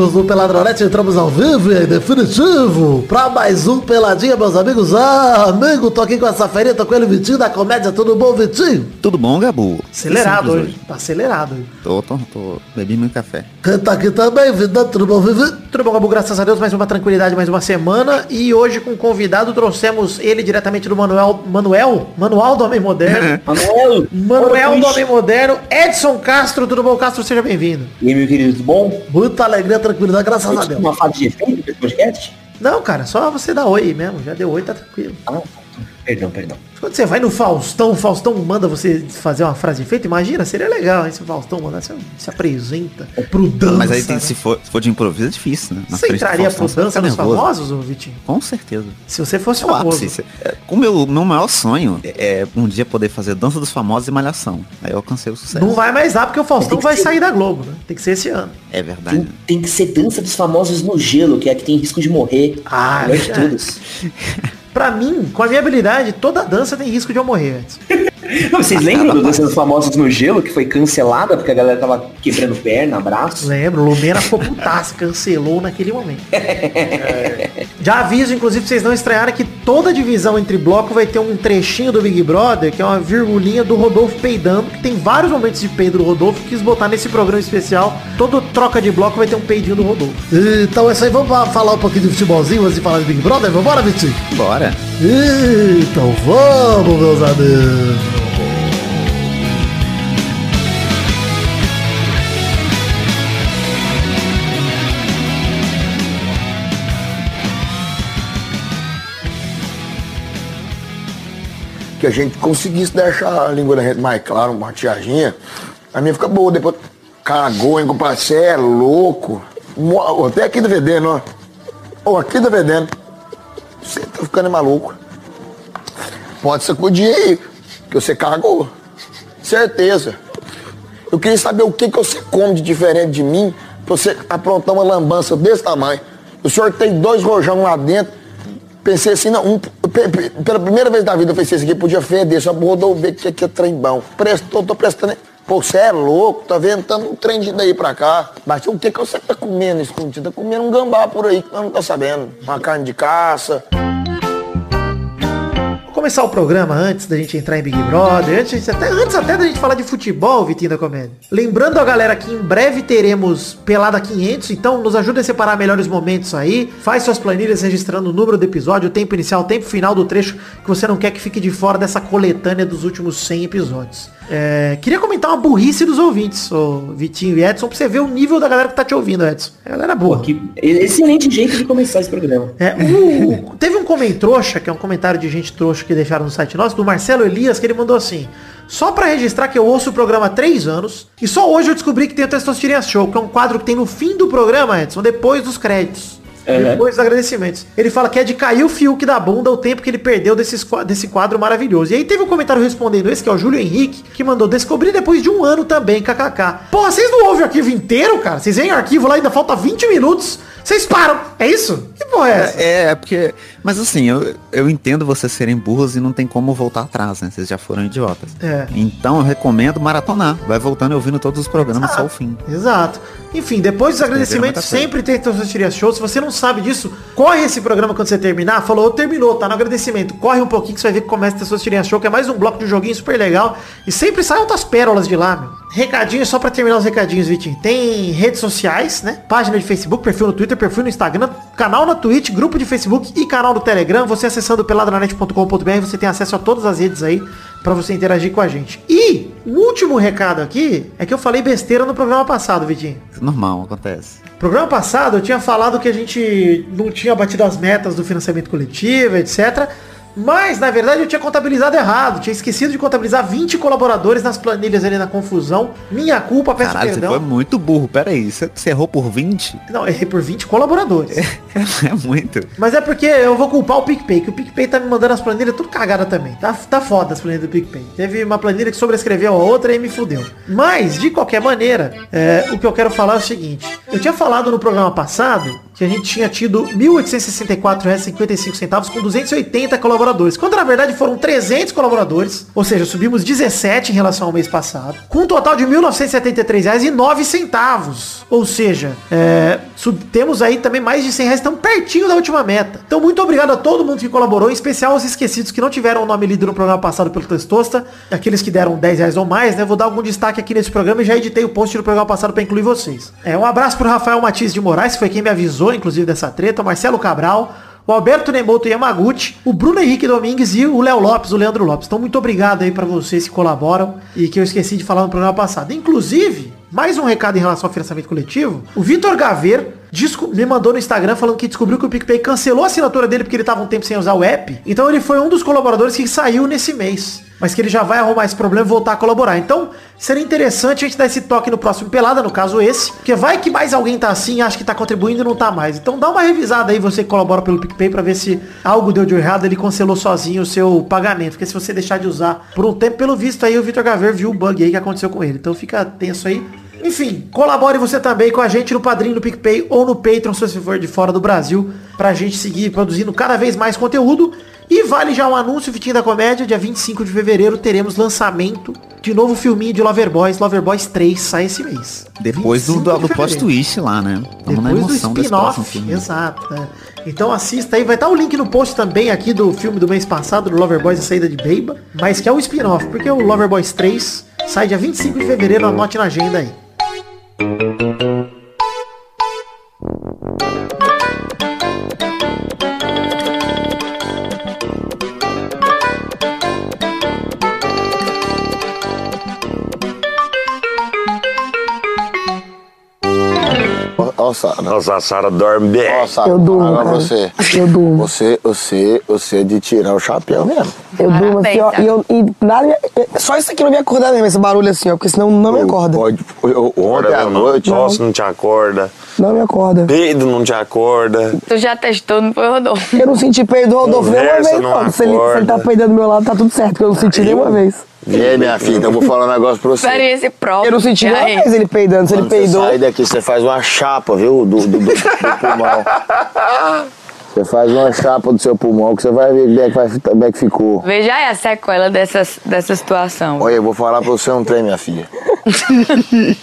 amigos do Peladronete, entramos ao vivo e definitivo pra mais um Peladinha, meus amigos. Ah, amigo, tô aqui com essa ferinha, tô com ele, Vitinho da comédia, tudo bom, Vitinho? Tudo bom, Gabu? Acelerado hoje. Tá acelerado hoje. Tô, tô, tô. Bebi muito café. Quem tá aqui também, vida, tudo bom, Vivi? Tudo bom, Gabu? Graças a Deus, mais uma tranquilidade, mais uma semana. E hoje com um convidado trouxemos ele diretamente do Manuel. Manuel? Manual do Homem Moderno. Manuel! Manuel do Homem Moderno. Edson Castro, tudo bom, Castro? Seja bem-vindo. E aí, meu querido, tudo bom? Muita alegria, tranquilidade, graças a Deus. Uma fase de efeito desse podcast? Não, cara, só você dá oi mesmo. Já deu oi, tá tranquilo. Ah, perdão, perdão. Quando você vai no Faustão, o Faustão manda você fazer uma frase de efeito, imagina, seria legal, hein? Se o Faustão mandar, você se apresenta pro dança. Mas aí tem, né? se, for, se for de improviso é difícil, né? Na Você entraria Faustão, pro dança dos nervoso. famosos, Vitinho? Com certeza. Se você fosse É o famoso. ápice. É, O meu, meu maior sonho é um dia poder fazer Dança dos Famosos e Malhação. Aí eu alcancei o sucesso. Não vai mais dar, porque o Faustão vai ser- sair da Globo, né? Tem que ser esse ano. É verdade. Tem, tem que ser dança dos famosos no gelo, que é a que tem risco de morrer. Ah, Melhor de é. todos. Pra mim, com a minha habilidade, toda dança tem risco de eu morrer antes. Não, vocês lembram do Dança dos Famosos no Gelo, que foi cancelada porque a galera tava quebrando perna, braço? Lembro, Lumena ficou putaça, cancelou naquele momento. Já aviso, inclusive, pra vocês não estranharem que toda divisão entre bloco vai ter um trechinho do Big Brother, que é uma virgulinha do Rodolfo peidando, que tem vários momentos de peido do Rodolfo, quis botar nesse programa especial. Todo troca de bloco vai ter um peidinho do Rodolfo. Então é isso aí, vamos fa- falar um pouquinho de futebolzinho antes de falar de Big Brother? Vambora, Vitinho? Bora. Então vamos, meus amigos. Que a gente conseguisse deixar a língua da gente mais clara, uma maquiaginha, a minha fica boa. Depois cagou, hein, compadre? Você é louco. Até aqui tá vendendo, ó. Ó, aqui tá vendendo. Você tá ficando maluco. Pode sacudir aí, que você cagou. Certeza. Eu queria saber o que, que você come de diferente de mim pra você aprontar uma lambança desse tamanho. O senhor tem dois rojão lá dentro. Pensei assim, não, um, pe- pe- pela primeira vez da vida eu pensei assim, que podia feder, só rodou ver que aqui é trem bom. Prestou, tô prestando. Pô, você é louco, tá vendo? Tá um trem de daí pra cá. Mas o que que você tá comendo escondido? Tá comendo um gambá por aí que nós não tá sabendo. Uma carne de caça. Começar o programa antes da gente entrar em Big Brother, antes, até, antes até da gente falar de futebol, Vitinho da Comédia. Lembrando a galera que em breve teremos Pelada 500, então nos ajuda a separar melhores momentos aí. Faz suas planilhas registrando o número do episódio, o tempo inicial, o tempo final do trecho que você não quer que fique de fora dessa coletânea dos últimos 100 episódios. É, queria comentar uma burrice dos ouvintes, ô Vitinho e Edson, pra você ver o nível da galera que tá te ouvindo, Edson. A galera boa. Pô, que excelente jeito de começar esse programa. É, o- o- teve um comentário que é um comentário de gente trouxa que deixaram no site nosso, do Marcelo Elias, que ele mandou assim. Só pra registrar que eu ouço o programa há três anos, e só hoje eu descobri que tem o Testosterona Show, que é um quadro que tem no fim do programa, Edson, depois dos créditos. Uhum. Depois dos agradecimentos. Ele fala que é de cair o Fiuk da bunda o tempo que ele perdeu desses, qua- desse quadro maravilhoso. E aí teve um comentário respondendo esse, que é o Júlio Henrique, que mandou descobrir depois de um ano também, kkk. Porra, vocês não ouvem o arquivo inteiro, cara? Vocês veem o arquivo lá, ainda falta 20 minutos. Vocês param. É isso? Que porra é essa? É, é porque. Mas assim, eu, eu entendo vocês serem burros e não tem como voltar atrás, né? Vocês já foram idiotas. É. Então eu recomendo maratonar. Vai voltando e ouvindo todos os programas só o fim. Exato. Enfim, depois dos agradecimentos, sempre tem Testosteria Show. Se você não sabe disso, corre esse programa quando você terminar. Falou, terminou, tá no agradecimento. Corre um pouquinho que você vai ver que começa o Testosteria Show, que é mais um bloco de joguinho super legal. E sempre sai outras pérolas de lá, meu. Recadinho, só pra terminar os recadinhos, Vitinho. Tem redes sociais, né? Página de Facebook, perfil no Twitter, perfil no Instagram, canal na Twitch, grupo de Facebook e canal do Telegram. Você acessando peladranet.com.br, você tem acesso a todas as redes aí pra você interagir com a gente. E o último recado aqui é que eu falei besteira no programa passado, Vitinho. Normal, acontece. Programa passado eu tinha falado que a gente não tinha batido as metas do financiamento coletivo, etc. Mas, na verdade, eu tinha contabilizado errado. Tinha esquecido de contabilizar 20 colaboradores nas planilhas ali na confusão. Minha culpa, peço Caralho, você perdão. foi muito burro. Pera aí, você, você errou por 20? Não, errei por 20 colaboradores. É muito. Mas é porque eu vou culpar o PicPay, que o PicPay tá me mandando as planilhas tudo cagada também. Tá, tá foda as planilhas do PicPay. Teve uma planilha que sobrescreveu a outra e me fudeu. Mas, de qualquer maneira, é, o que eu quero falar é o seguinte. Eu tinha falado no programa passado que a gente tinha tido R$ 1.864,55 com 280 colaboradores. Quando na verdade foram 300 colaboradores, ou seja, subimos 17 em relação ao mês passado, com um total de R$ 1.973,09. Ou seja, é, temos aí também mais de 100 reais, estamos pertinho da última meta. Então muito obrigado a todo mundo que colaborou, em especial aos esquecidos que não tiveram o nome lido no programa passado pelo Testosta, aqueles que deram 10 reais ou mais, né? Vou dar algum destaque aqui nesse programa e já editei o post do programa passado para incluir vocês. É, um abraço pro Rafael Matias de Moraes, que foi quem me avisou, inclusive, dessa treta, o Marcelo Cabral, o Alberto Nemoto Yamaguchi, o Bruno Henrique Domingues e o Léo Lopes, o Leandro Lopes. Então muito obrigado aí pra vocês que colaboram e que eu esqueci de falar no programa passado. Inclusive, mais um recado em relação ao financiamento coletivo. O Vitor Gaver desco- me mandou no Instagram falando que descobriu que o PicPay cancelou a assinatura dele porque ele tava um tempo sem usar o app. Então ele foi um dos colaboradores que saiu nesse mês. Mas que ele já vai arrumar esse problema e voltar a colaborar. Então, seria interessante a gente dar esse toque no próximo Pelada, no caso esse. Porque vai que mais alguém tá assim acha que tá contribuindo e não tá mais. Então dá uma revisada aí, você que colabora pelo PicPay, pra ver se algo deu de errado, ele cancelou sozinho o seu pagamento. Porque se você deixar de usar por um tempo, pelo visto aí, o Vitor Gaver viu o bug aí que aconteceu com ele. Então fica tenso aí. Enfim, colabore você também com a gente no Padrinho do PicPay ou no Patreon, se você for de fora do Brasil, pra gente seguir produzindo cada vez mais conteúdo. E vale já um anúncio, Vitinho da Comédia, dia 25 de fevereiro teremos lançamento de novo filminho de Loverboys, Loverboys 3, sai esse mês. Depois do, 25 do, do plot fevereiro. twist lá, né? Tamo Depois do spin-off, exato. é. Então assista aí, vai estar o link no post também aqui do filme do mês passado, do Loverboys A Saída de Beiba, mas que é o spin-off, porque o Loverboys 3 sai dia 25 de fevereiro, anote na agenda aí. Thank you. Ó, Sara. Nossa, a Sara dorme bem. Ó, Sara. Eu durmo, Agora cara. você. Eu durmo. Você, você, você é de tirar o chapéu mesmo. Eu durmo assim, ó. E, eu, e nada, só isso aqui não me acordar mesmo, esse barulho assim, ó. Porque senão não me acorda. Pode, eu- ontem à noite. Tosse não te acorda. Não me acorda. Peido não te acorda. Tu já testou, não foi, Rodolfo? Eu não senti peido do Rodolfo nenhuma vez, não não. Se ele, se ele tá peidando do meu lado, tá tudo certo, que eu não senti nenhuma vez. Ei, minha filha, então eu vou falar um negócio pra você. Experiência própria. Eu não senti nenhuma aí? vez ele peidando. Se ele Quando você peidou. sair daqui, você faz uma chapa, viu? Do, do, do- do pulmão. Você faz uma chapa do seu pulmão que você vai ver como é que, vai, como é que ficou. Veja aí a sequela dessas, dessa situação. Olha, eu vou falar pra você um trem, minha filha.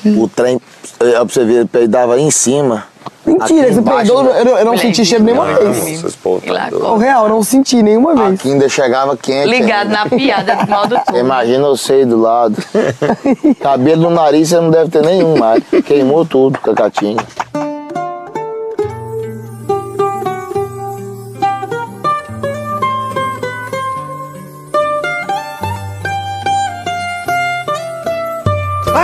o trem, é, pra você ver, ele peidava aí em cima. Mentira, embaixo, peidou, eu, não- eu não senti cheiro nenhuma não. vez. O real, eu não senti nenhuma vez. Aqui ainda chegava quente. Ligado ainda. na piada do mal do túnel. Imagina você aí do lado. Cabelo no nariz você não deve ter nenhum mais. Queimou tudo com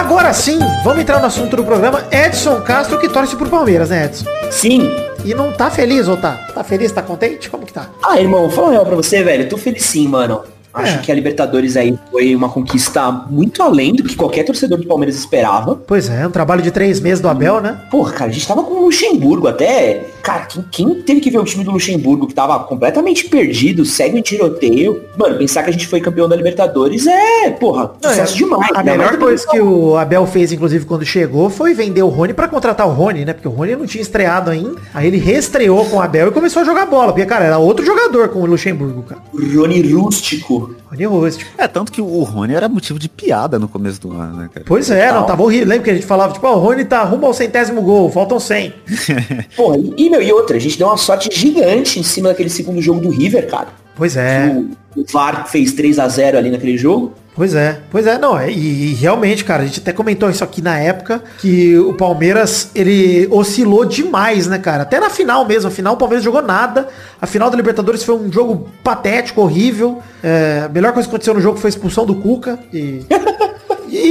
Agora sim, vamos entrar no assunto do programa. Edson Castro que torce pro Palmeiras, né, Edson? Sim. E não tá feliz, ou tá? Tá feliz, tá contente? Como que tá? Ah, irmão, fala real pra você, velho. Tô feliz sim, mano. Acho É. que a Libertadores aí foi uma conquista muito além do que qualquer torcedor do Palmeiras esperava. Pois é, um trabalho de três meses do Abel, né? Porra, cara, a gente tava com o Luxemburgo até. Cara, quem, quem teve que ver o time do Luxemburgo que tava completamente perdido, segue em tiroteio. Mano, pensar que a gente foi campeão da Libertadores é, porra, sucesso demais. A Ainda melhor coisa que o Abel fez, inclusive, quando chegou, foi vender o Rony pra contratar o Rony, né? Porque o Rony não tinha estreado ainda. Aí ele reestreou com o Abel e começou a jogar bola. Porque, cara, era outro jogador com o Luxemburgo, cara. Rony Rústico. Rony Rústico. É, tanto que o Rony era motivo de piada no começo do ano, né, cara? Pois é, não, tava horrível. Lembra que a gente falava, tipo, ó, o Rony tá rumo ao centésimo gol, faltam 100. Porra, e, e, meu, e outra, a gente deu uma sorte gigante em cima daquele segundo jogo do River, cara. Pois é. O, o VAR fez 3 a 0 ali naquele jogo. Pois é, pois é, não, é, e, e realmente, cara, a gente até comentou isso aqui na época, que o Palmeiras, ele oscilou demais, né, cara? Até na final mesmo, a final o Palmeiras jogou nada, a final da Libertadores foi um jogo patético, horrível, é, a melhor coisa que aconteceu no jogo foi a expulsão do Cuca, e...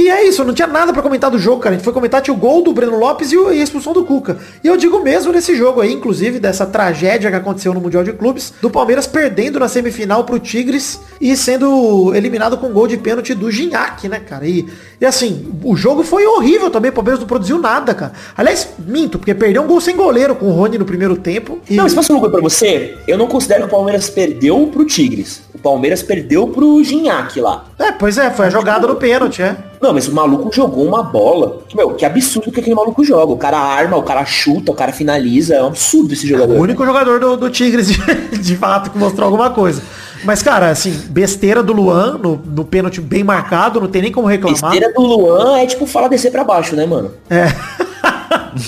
E é isso, não tinha nada pra comentar do jogo, cara. A gente foi comentar tinha o gol do Breno Lopes e, o- a expulsão do Cuca. E eu digo mesmo nesse jogo aí, inclusive, dessa tragédia que aconteceu no Mundial de Clubes, do Palmeiras perdendo na semifinal pro Tigres e sendo eliminado com gol de pênalti do Gignac, né, cara? E, e assim, o jogo foi horrível também, o Palmeiras não produziu nada, cara. Aliás, minto, porque perdeu um gol sem goleiro com o Rony no primeiro tempo. E... Não, posso falar uma coisa pra você? Eu não considero que o Palmeiras perdeu pro Tigres. Palmeiras perdeu pro Ginhaque lá. É, pois é, foi a jogada do pênalti, é. Não, mas o maluco jogou uma bola. Meu, que absurdo que aquele maluco joga. O cara arma, o cara chuta, o cara finaliza. É um absurdo esse jogador. O único jogador do, do Tigres de, de fato que mostrou alguma coisa. Mas, cara, assim, besteira do Luan no, no pênalti bem marcado, não tem nem como reclamar. Besteira do Luan é tipo falar descer pra baixo, né, mano? É.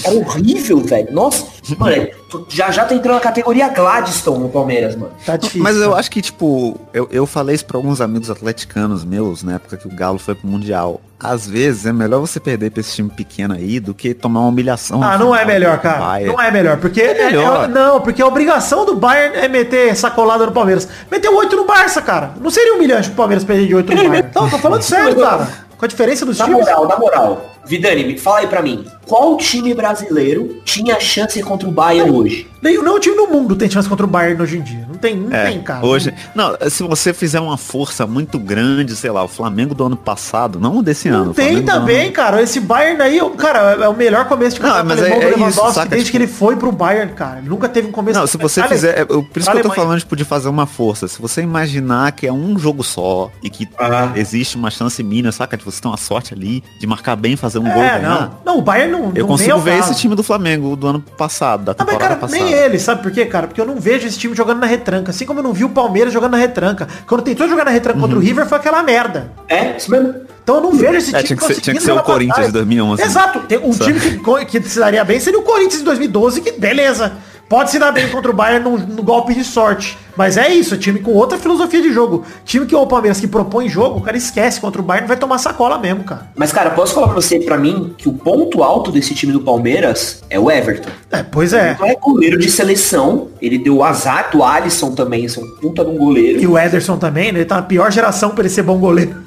É horrível, velho. Nossa, mano, é- já já tá entrando na categoria Gladstone no Palmeiras, mano. Tá difícil. Mas eu acho que, tipo, eu, eu falei isso pra alguns amigos atleticanos meus, na época que o Galo foi pro Mundial. Às vezes é melhor você perder pra esse time pequeno aí do que tomar uma humilhação. Ah, não é melhor, cara. Não é melhor. Porque é- melhor. é- não, porque a obrigação do Bayern é meter sacolada no Palmeiras. Meteu 8 no Barça, cara. Não seria humilhante pro Palmeiras perder de 8 no Bayern. Não, tô falando sério, cara. Com a diferença dos Na times. moral, na moral. Vidani, me fala aí pra mim. Qual time brasileiro tinha chance contra o Bayern hoje? Nem, não time do mundo tem chance contra o Bayern hoje em dia. Não tem, não É, tem, cara. hoje, não, se você fizer uma força muito grande, sei lá, o Flamengo do ano passado, não o desse ano. Não o tem do ano- também, cara. Esse Bayern aí, cara, é o melhor começo de Não, mas alemão é- do é isso, Lewandowski saca, desde tipo- que ele foi pro Bayern, cara. Ele nunca teve um começo Não, se você Ale- fizer. é, Por isso que eu tô Alemanha. falando, tipo, de fazer uma força. Se você imaginar que é um jogo só e que Ah. existe uma chance mínima, saca? De você ter uma sorte ali de marcar bem, fazer um gol e É, ganhar. não. Não, o Bayern não, Eu não consigo ver caso. esse time do Flamengo do ano passado, da Ah, mas temporada cara, passada. nem ele, sabe por quê, cara? Porque eu não vejo esse time jogando na retranca. Assim como eu não vi o Palmeiras jogando na retranca. Quando tentou jogar na retranca contra o River, foi aquela merda. É, isso mesmo. Então eu não vejo esse É, time tinha que ser- tinha que ser o Corinthians de 2011. Exato. Tem um Só. time que, que se daria bem seria o Corinthians de 2012, que beleza. Pode se dar bem contra o Bayern no, no golpe de sorte. Mas é isso, time com outra filosofia de jogo. Time que o Palmeiras que propõe jogo, o cara esquece contra o Bayern vai tomar sacola mesmo, cara. Mas, cara, posso falar pra você, pra mim, que o ponto alto desse time do Palmeiras é o Everton. É, pois é. Não é goleiro de seleção. Ele deu o azar do Alisson também, esse é um puta de um goleiro. E o Ederson também, né? Ele tá na pior geração pra ele ser bom goleiro.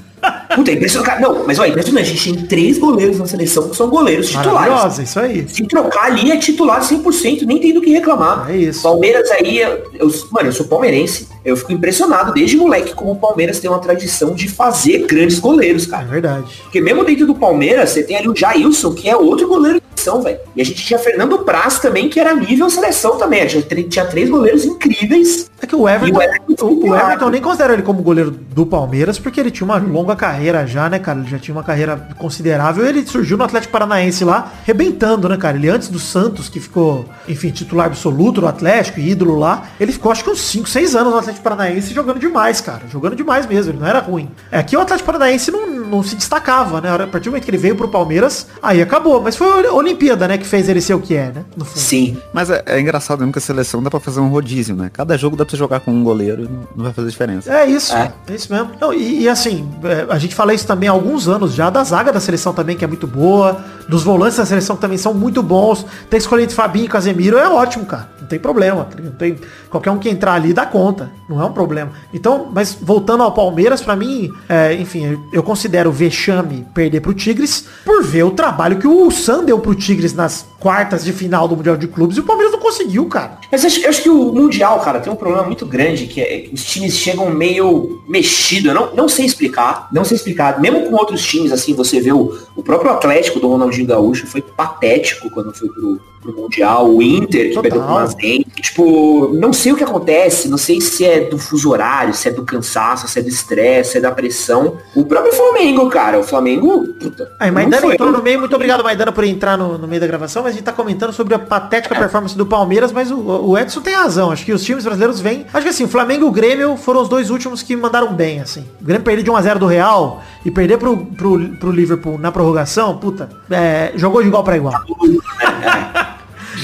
Puta, é impressionante. Não, mas olha, impressionante. A gente tem três goleiros na seleção que são goleiros titulares. Isso aí. Se trocar ali é titular 100%, nem tem do que reclamar. É isso. Palmeiras aí, eu, mano, eu sou palmeirense. Eu fico impressionado desde moleque como o Palmeiras tem uma tradição de fazer grandes goleiros, É cara. verdade. Porque mesmo dentro do Palmeiras, você tem ali o Jailson, que é outro goleiro seleção, velho. E a gente tinha Fernando Praz também, que era nível seleção também. A gente tinha, três goleiros incríveis. É que o Everton, o Everton o, o. Everton nem considero ele como goleiro do Palmeiras, porque ele tinha uma longa carreira já, né, cara? Ele já tinha uma carreira considerável. Ele surgiu no Atlético Paranaense lá, rebentando, né, cara? Ele antes do Santos, que ficou, enfim, titular absoluto do Atlético, ídolo lá, ele ficou acho que uns 5, 6 anos no Atlético Paranaense jogando demais, cara. Jogando demais mesmo, ele não era ruim. É que o Atlético Paranaense não, não se destacava, né? A partir do momento que ele veio pro Palmeiras, aí acabou. Mas foi a Olimpíada, né, que fez ele ser o que é, né? No fundo. Sim. Mas é, é engraçado mesmo que a seleção dá pra fazer um rodízio, né? Cada jogo dá pra você jogar com um goleiro e não, vai fazer diferença. É isso, é, É. isso mesmo. Não, e, e assim, é, a gente fala isso também há alguns anos já, da zaga da seleção também, que é muito boa, dos volantes da seleção que também são muito bons. Tem que escolher entre Fabinho e Casemiro, é ótimo, cara. Não tem problema. tá? Não tem, qualquer um que entrar ali dá conta. Não é um problema. Então, mas voltando ao Palmeiras, pra mim, é, enfim, eu considero vexame perder pro Tigres por ver o trabalho que o Sam deu pro Tigres nas quartas de final do Mundial de Clubes e o Palmeiras não conseguiu, cara. Mas eu acho, acho que o Mundial, cara, tem um problema muito grande, que é que os times chegam meio mexido. Eu não, não sei explicar, não sei explicar. Mesmo com outros times, assim, você vê o, o próprio Atlético do Ronaldinho Gaúcho foi patético quando foi pro, pro Mundial. O Inter, que Total. perdeu pro Mazem. Tipo, não sei o que acontece, não sei se é do fuso horário, se é do cansaço, se é do estresse, se é da pressão. O próprio Flamengo, cara, o Flamengo, puta. Aí, não Maidana foi- entrou no meio, muito obrigado, Maidana, por entrar no, no meio da gravação, mas a gente tá comentando sobre a patética performance do Palmeiras, mas o, o Edson tem razão, acho que os times brasileiros vêm, acho que assim, o Flamengo e o Grêmio foram os dois últimos que mandaram bem, assim. O Grêmio perder de 1x0 do Real e perder pro, pro, pro Liverpool na prorrogação, puta, é, jogou de igual pra igual.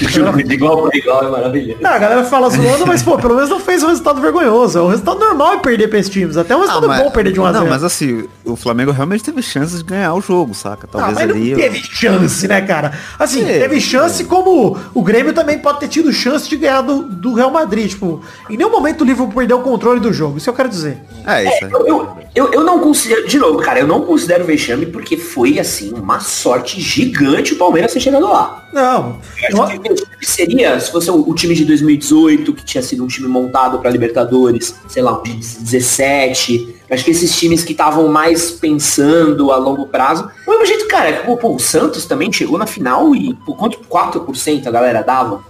Jogo de igual pra igual é maravilhoso. Ah, a galera fala zoando, mas pô, pelo menos não fez um resultado vergonhoso. O resultado normal é perder pra esses times, até um resultado bom perder de 1x0. Não, mas assim, o Flamengo realmente teve chances de ganhar o jogo, saca? Ah, Talvez mas não ali. teve chance, né, cara? Assim, Teve, teve chance como o Grêmio também pode ter tido chance de ganhar do, do Real Madrid. Tipo, em nenhum momento o Liverpool perdeu o controle do jogo. Isso eu quero dizer. É, isso aí. Eu, eu, eu, eu não considero, de novo, cara, eu não considero vexame porque foi, assim, uma sorte gigante o Palmeiras ter chegado lá. Não. Eu acho que seria se fosse o, time de 2018, que tinha sido um time montado pra Libertadores, sei lá, de 17. Acho que esses times que estavam mais pensando a longo prazo. Do mesmo jeito, cara, pô, pô, o Santos também chegou na final e por quanto 4% a galera dava.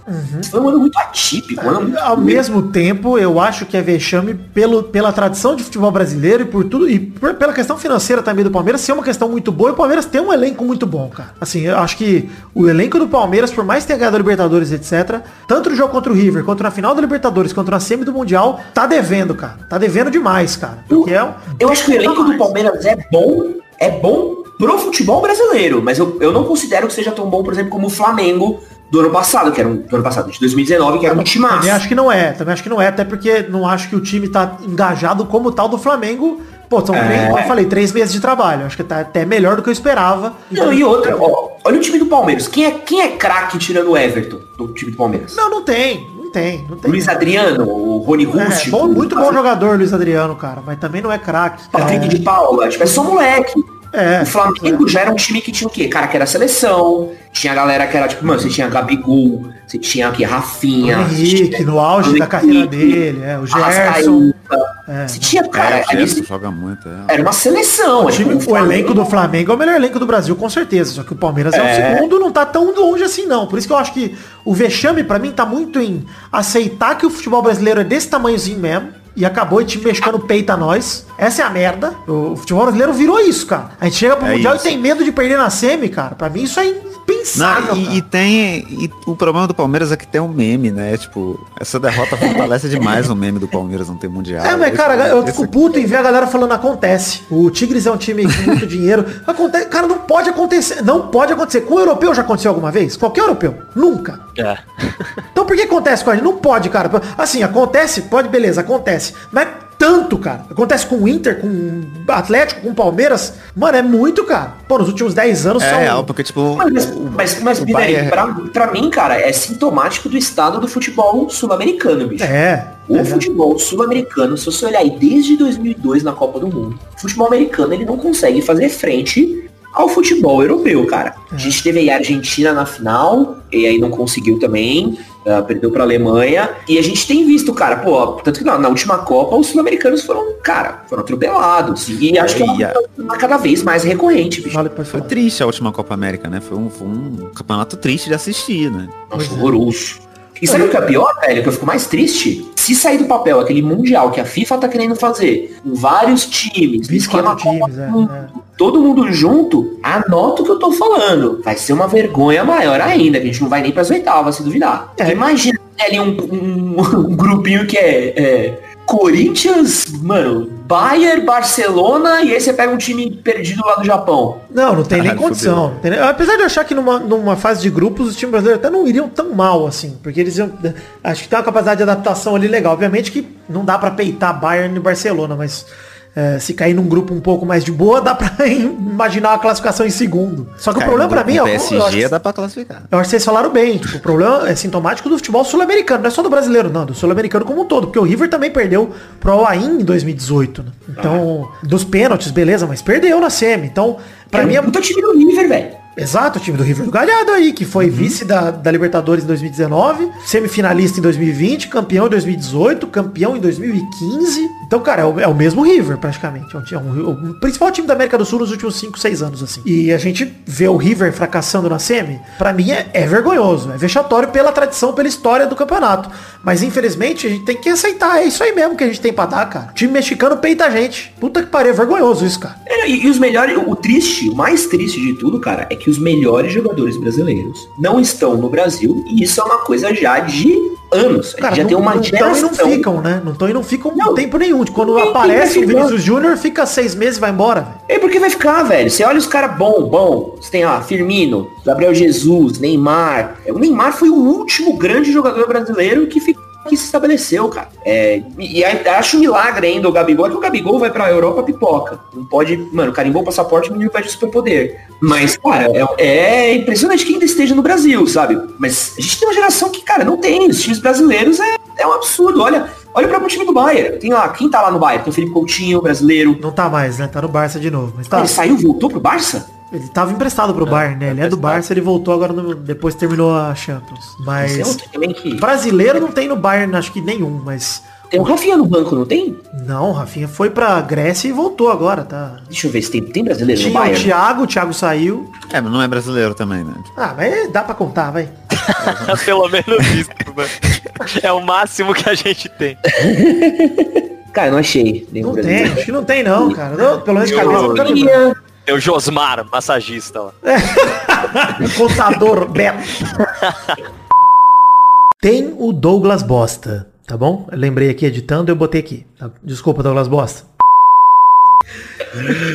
Foi um ano muito atípico. Um ano muito Ao mesmo tempo, eu acho que é vexame pelo, pela tradição de futebol brasileiro e por tudo, e por- pela questão financeira também do Palmeiras ser uma questão muito boa, e o Palmeiras tem um elenco muito bom, cara. Assim, eu acho que o elenco do Palmeiras, por mais que tenha ganhado a Libertadores, etc., tanto no jogo contra o River, quanto na final da Libertadores, quanto na semi do Mundial, tá devendo, cara. Tá devendo demais, cara. Porque é um- Eu acho que o elenco do Palmeiras é bom, é bom pro futebol brasileiro, mas eu, eu não considero que seja tão bom, por exemplo, como o Flamengo do ano passado, que era um, do ano passado, de 2019, que era um timaço. Também acho que não é, também acho que não é, até porque não acho que o time tá engajado como tal do Flamengo. Pô, são três, como eu falei, três meses de trabalho. Acho que tá até melhor do que eu esperava. Não, e outra, ó, olha o time do Palmeiras. Quem é, quem é craque tirando o Everton do time do Palmeiras? Não, não tem, tem, não tem. Luiz Adriano, o Rony É, Rústico, bom, muito bom jogador, Luiz Adriano, cara, mas também não é craque. Patrick de Paula, tipo, é só moleque. É, o Flamengo já era um time que tinha o quê? Cara, que era seleção, tinha a galera que era, tipo, mano, você tinha Gabigol, você tinha aqui O Rafinha, você Henrique, tinha no auge o da carreira dele, é, o Gerson. É. Você tinha, cara, É, o ali Gerson joga muito, é. era uma seleção. O, é, time- tipo, o elenco do Flamengo é o melhor elenco do Brasil, com certeza. Só que o Palmeiras é, É. o segundo, não tá tão longe assim, não. Por isso que eu acho que o vexame, pra mim, tá muito em aceitar que o futebol brasileiro é desse tamanhozinho mesmo. E acabou e time mexicano peita nós. Essa é a merda. O futebol brasileiro virou isso, cara. A gente chega pro É Mundial isso. e tem medo de perder na semi, cara. Pra mim isso é impensável. Não, e, e tem. E o problema do Palmeiras é que tem um meme, né? Tipo, essa derrota fortalece demais o meme do Palmeiras não ter mundial. É, mas cara, eu esse- fico puto em ver a galera falando acontece. O Tigres é um time com muito dinheiro. Acontece, cara, não pode acontecer. Não pode acontecer. Com o europeu já aconteceu alguma vez? Qualquer europeu? Nunca. É. Então por que acontece com a gente? Não pode, cara. Assim, acontece, pode, beleza, acontece. Mas tanto, cara. Acontece com o Inter, com o Atlético, com o Palmeiras. Mano, é muito, cara. Pô, nos últimos 10 anos É, são. é, porque, tipo. Mas, o- mas, mas o Bayern- pra, pra mim, cara, é sintomático do estado do futebol sul-americano, bicho. É. O é. futebol sul-americano, se você olhar aí desde 2002 na Copa do Mundo, o futebol americano ele não consegue fazer frente ao futebol europeu, cara. A gente teve aí a Argentina na final, e aí não conseguiu também, ah, perdeu pra Alemanha, e a gente tem visto, cara, pô, tanto que na, na última Copa os sul-americanos foram, cara, foram atropelados, e acho que é a- uma, uma cada vez mais recorrente, bicho. Vale, Foi triste a última Copa América, né? Foi um, foi um campeonato triste de assistir, né? Nossa, horroroso. E sabe o que é pior, velho? Que eu fico mais triste? Se sair do papel aquele mundial que a FIFA tá querendo fazer, com vários times, 24 esquema times, é, do Mundo, é. todo mundo junto, anota o que eu tô falando. Vai ser uma vergonha maior ainda, que a gente não vai nem pras oitavas, se duvidar. É. Imagina ali um, um- um grupinho que é, é Corinthians, mano, Bayern, Barcelona, e aí você pega um time perdido lá do Japão. Não, não tem nem Caralho, condição. Não tem nem- Apesar de eu achar que numa, numa fase de grupos os times brasileiros até não iriam tão mal assim. Porque eles iam. Acho que tem uma capacidade de adaptação ali legal. Obviamente que não dá pra peitar Bayern e Barcelona, mas. É, se cair num grurum um pouco mais de boa, dá pra imaginar uma classificação em segundo. Só que o Cara, problema pra mim é. o eu acho PSG que- dá pra classificar. eu acho que vocês falaram bem. Tipo, o problema é sintomático do futebol sul-americano. Não é só do brasileiro, não. Do sul-americano como um todo. Porque o River também perdeu pro Alain em 2018. Né? Então, dos pênaltis, beleza, mas perdeu na semi. Então, pra é mim é puta time do River, velho. Exato, o time do River do Galhardo aí, que foi vice da, da Libertadores em 2019, semifinalista em 2020, campeão em 2018, campeão em 2015. Então, cara, é o, é o mesmo River, praticamente. É, um, é um- o principal time da América do Sul nos últimos 5, 6 anos, assim. E a gente vê o River fracassando na semi, pra mim é, é vergonhoso, é vexatório pela tradição, pela história do campeonato. Mas, infelizmente, a gente tem que aceitar, é isso aí mesmo que a gente tem pra dar, cara. O time mexicano peita a gente. Puta que pariu, é vergonhoso isso, cara. É, E, e os melhores, o triste, o mais triste de tudo, cara, é que os melhores jogadores brasileiros não estão no Brasil e isso é uma coisa já de anos. Cara, já não, tem uma não geração. não ficam, né? Não estão e não ficam Não. tempo nenhum. De Quando aparece o. Vinícius Júnior, fica seis meses e vai embora. É porque vai ficar, velho. Você olha os caras bom, bom. Você tem lá Firmino, Gabriel Jesus, Neymar. É, O Neymar foi o último grande jogador brasileiro que ficou que se estabeleceu, cara. É, e, e acho um milagre ainda o Gabigol, é que o Gabigol vai pra Europa pipoca. Não pode, mano, carimbou o passaporte, o menino pede superpoder. Mas, cara, é, é impressionante que ainda esteja no Brasil, sabe? Mas a gente tem uma geração que, cara, não tem. Os times brasileiros é, é um absurdo. Olha, olha o próprio time do Bayern. Tem lá, quem tá lá no Bayern? Tem o Felipe Coutinho, brasileiro. Não tá mais, né? Tá no Barça de novo. Mas tá. Ele saiu, voltou pro Barça? Ele tava emprestado pro Bayern, né? Ele é do Barça, ele voltou agora no- depois que terminou a Champions. Mas é que... brasileiro não tem no Bayern, acho que nenhum, mas Tem o Rafinha no banco, não tem? não, Rafinha foi pra Grécia e voltou agora, tá? Deixa eu ver se tem, tem brasileiro no Tinha o Bayern. Thiago, o Thiago saiu. É, mas não é brasileiro também, né? Ah, mas dá pra contar, vai. Pelo menos isso, né? É o máximo que a gente tem. Cara, não achei. Não tem, acho que não tem não, cara. Não, pelo menos de cabeça não tá lembrando. É o Josmar, massagista lá. Contador Beto. Tem o Douglas Bosta, tá bom? Eu lembrei aqui editando, eu botei aqui. tá? Desculpa, Douglas Bosta.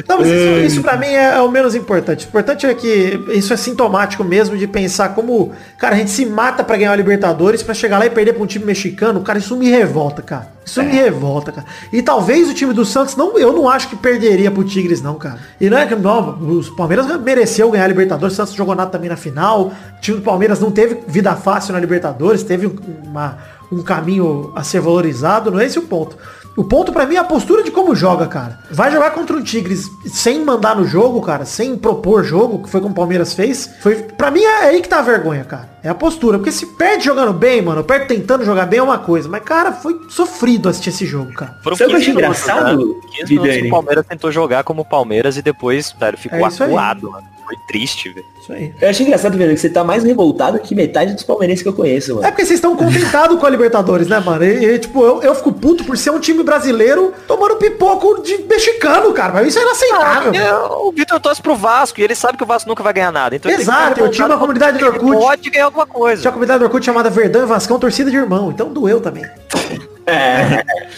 Não, mas isso, isso pra mim é, é o menos importante. O importante é que isso é sintomático mesmo de pensar como, cara, a gente se mata pra ganhar a Libertadores pra chegar lá e perder pra um time mexicano. Cara, isso me revolta, cara. Isso me revolta, cara. E talvez o time do Santos, não, eu não acho que perderia pro Tigres, não, cara. E não é que não, os Palmeiras mereceu ganhar a Libertadores, o Santos jogou nada também na final. O time do Palmeiras não teve vida fácil na Libertadores, teve um- uma, um caminho a ser valorizado, não é esse o ponto. O ponto pra mim é a postura de como joga, cara. Vai jogar contra o Tigres sem mandar no jogo, cara, sem propor jogo, que foi como o Palmeiras fez. Foi, pra mim é aí que tá a vergonha, cara. É a postura. Porque se perde jogando bem, mano, perde tentando jogar bem é uma coisa. Mas, cara, foi sofrido assistir esse jogo, cara. Foram Sabe o que eu 15 achei minutos, engraçado, né? 15 minutos que o Palmeiras tentou jogar como Palmeiras e depois, velho, ficou É acuado, mano. Foi triste, velho. Isso aí. Eu achei engraçado, vendo que você tá mais revoltado que metade dos palmeirenses que eu conheço, mano. É porque vocês estão contentados com a Libertadores, né, mano? E, e, tipo, eu, eu fico puto por ser um time brasileiro tomando pipoco de mexicano, cara. Mas isso é inaceitável. Ah, o Vitor torce pro Vasco e ele sabe que o Vasco nunca vai ganhar nada. Então Exato, eu tinha uma comunidade do Orkut. Pode ganhar alguma coisa. Tinha uma comunidade do Orkut chamada Verdão e Vascão, torcida de irmão. Então doeu também.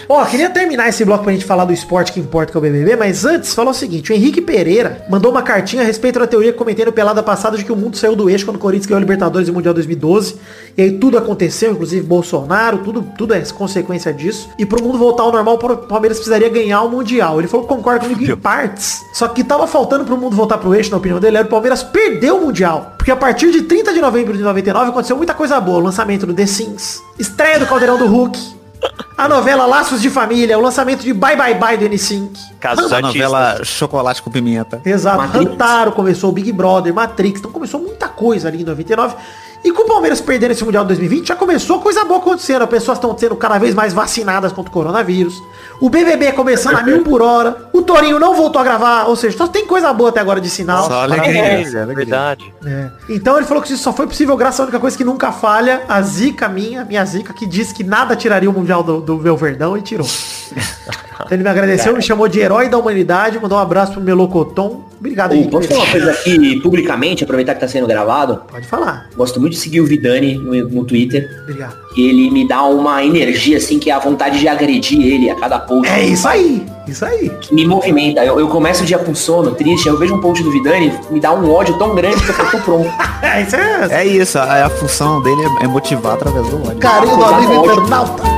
Ó, queria terminar esse bloco pra gente falar do esporte que importa, que é o BBB, mas antes, falou o seguinte, o Henrique Pereira mandou uma cartinha a respeito da teoria que comentei no Pelada passada de que o mundo saiu do eixo quando o Corinthians ganhou a Libertadores e o Mundial 2012, e aí tudo aconteceu, inclusive Bolsonaro, tudo, tudo é consequência disso, e pro mundo voltar ao normal, o Palmeiras precisaria ganhar o Mundial. Ele falou que concorda comigo em partes, só que tava faltando pro mundo voltar pro eixo, na opinião dele, era o Palmeiras perdeu o Mundial, porque a partir de 30 de novembro de 99 aconteceu muita coisa boa, lançamento do The Sims, estreia do Caldeirão do Hulk, a novela Laços de Família, o lançamento de Bye Bye Bye do N5. Casos A novela Chocolate com Pimenta. Exato, Matrix. Rantaro começou, o Big Brother, Matrix, então começou muita coisa ali em 99. E com o Palmeiras perdendo esse Mundial de 2020, já começou coisa boa acontecendo. As pessoas estão sendo cada vez mais vacinadas contra o coronavírus. O BBB começando a mil por hora. O Torinho não voltou a gravar. Ou seja, só tem coisa boa até agora de sinal. Só alegria, é alegria. Verdade. É. Então ele falou que isso só foi possível graças à única coisa que nunca falha, a zica minha, minha zica, que disse que nada tiraria o Mundial do, do meu Verdão e tirou. então ele me agradeceu, me chamou de herói da humanidade, mandou um abraço pro Melocoton. Obrigado, Ô, Henrique. posso falar uma coisa aqui publicamente, aproveitar que tá sendo gravado? Pode falar. Gosto muito de seguir o Vidani no, no Twitter. Obrigado. Que ele me dá uma energia, assim, que é a vontade de agredir ele a cada post. É isso aí. Isso aí. Que me movimenta. Eu, eu começo o dia com sono, triste, aí eu vejo um post do Vidani, me dá um ódio tão grande que eu tô pronto. É, isso é. É isso, a, a função dele é, é motivar através do ódio. Carinho do amigo internauta.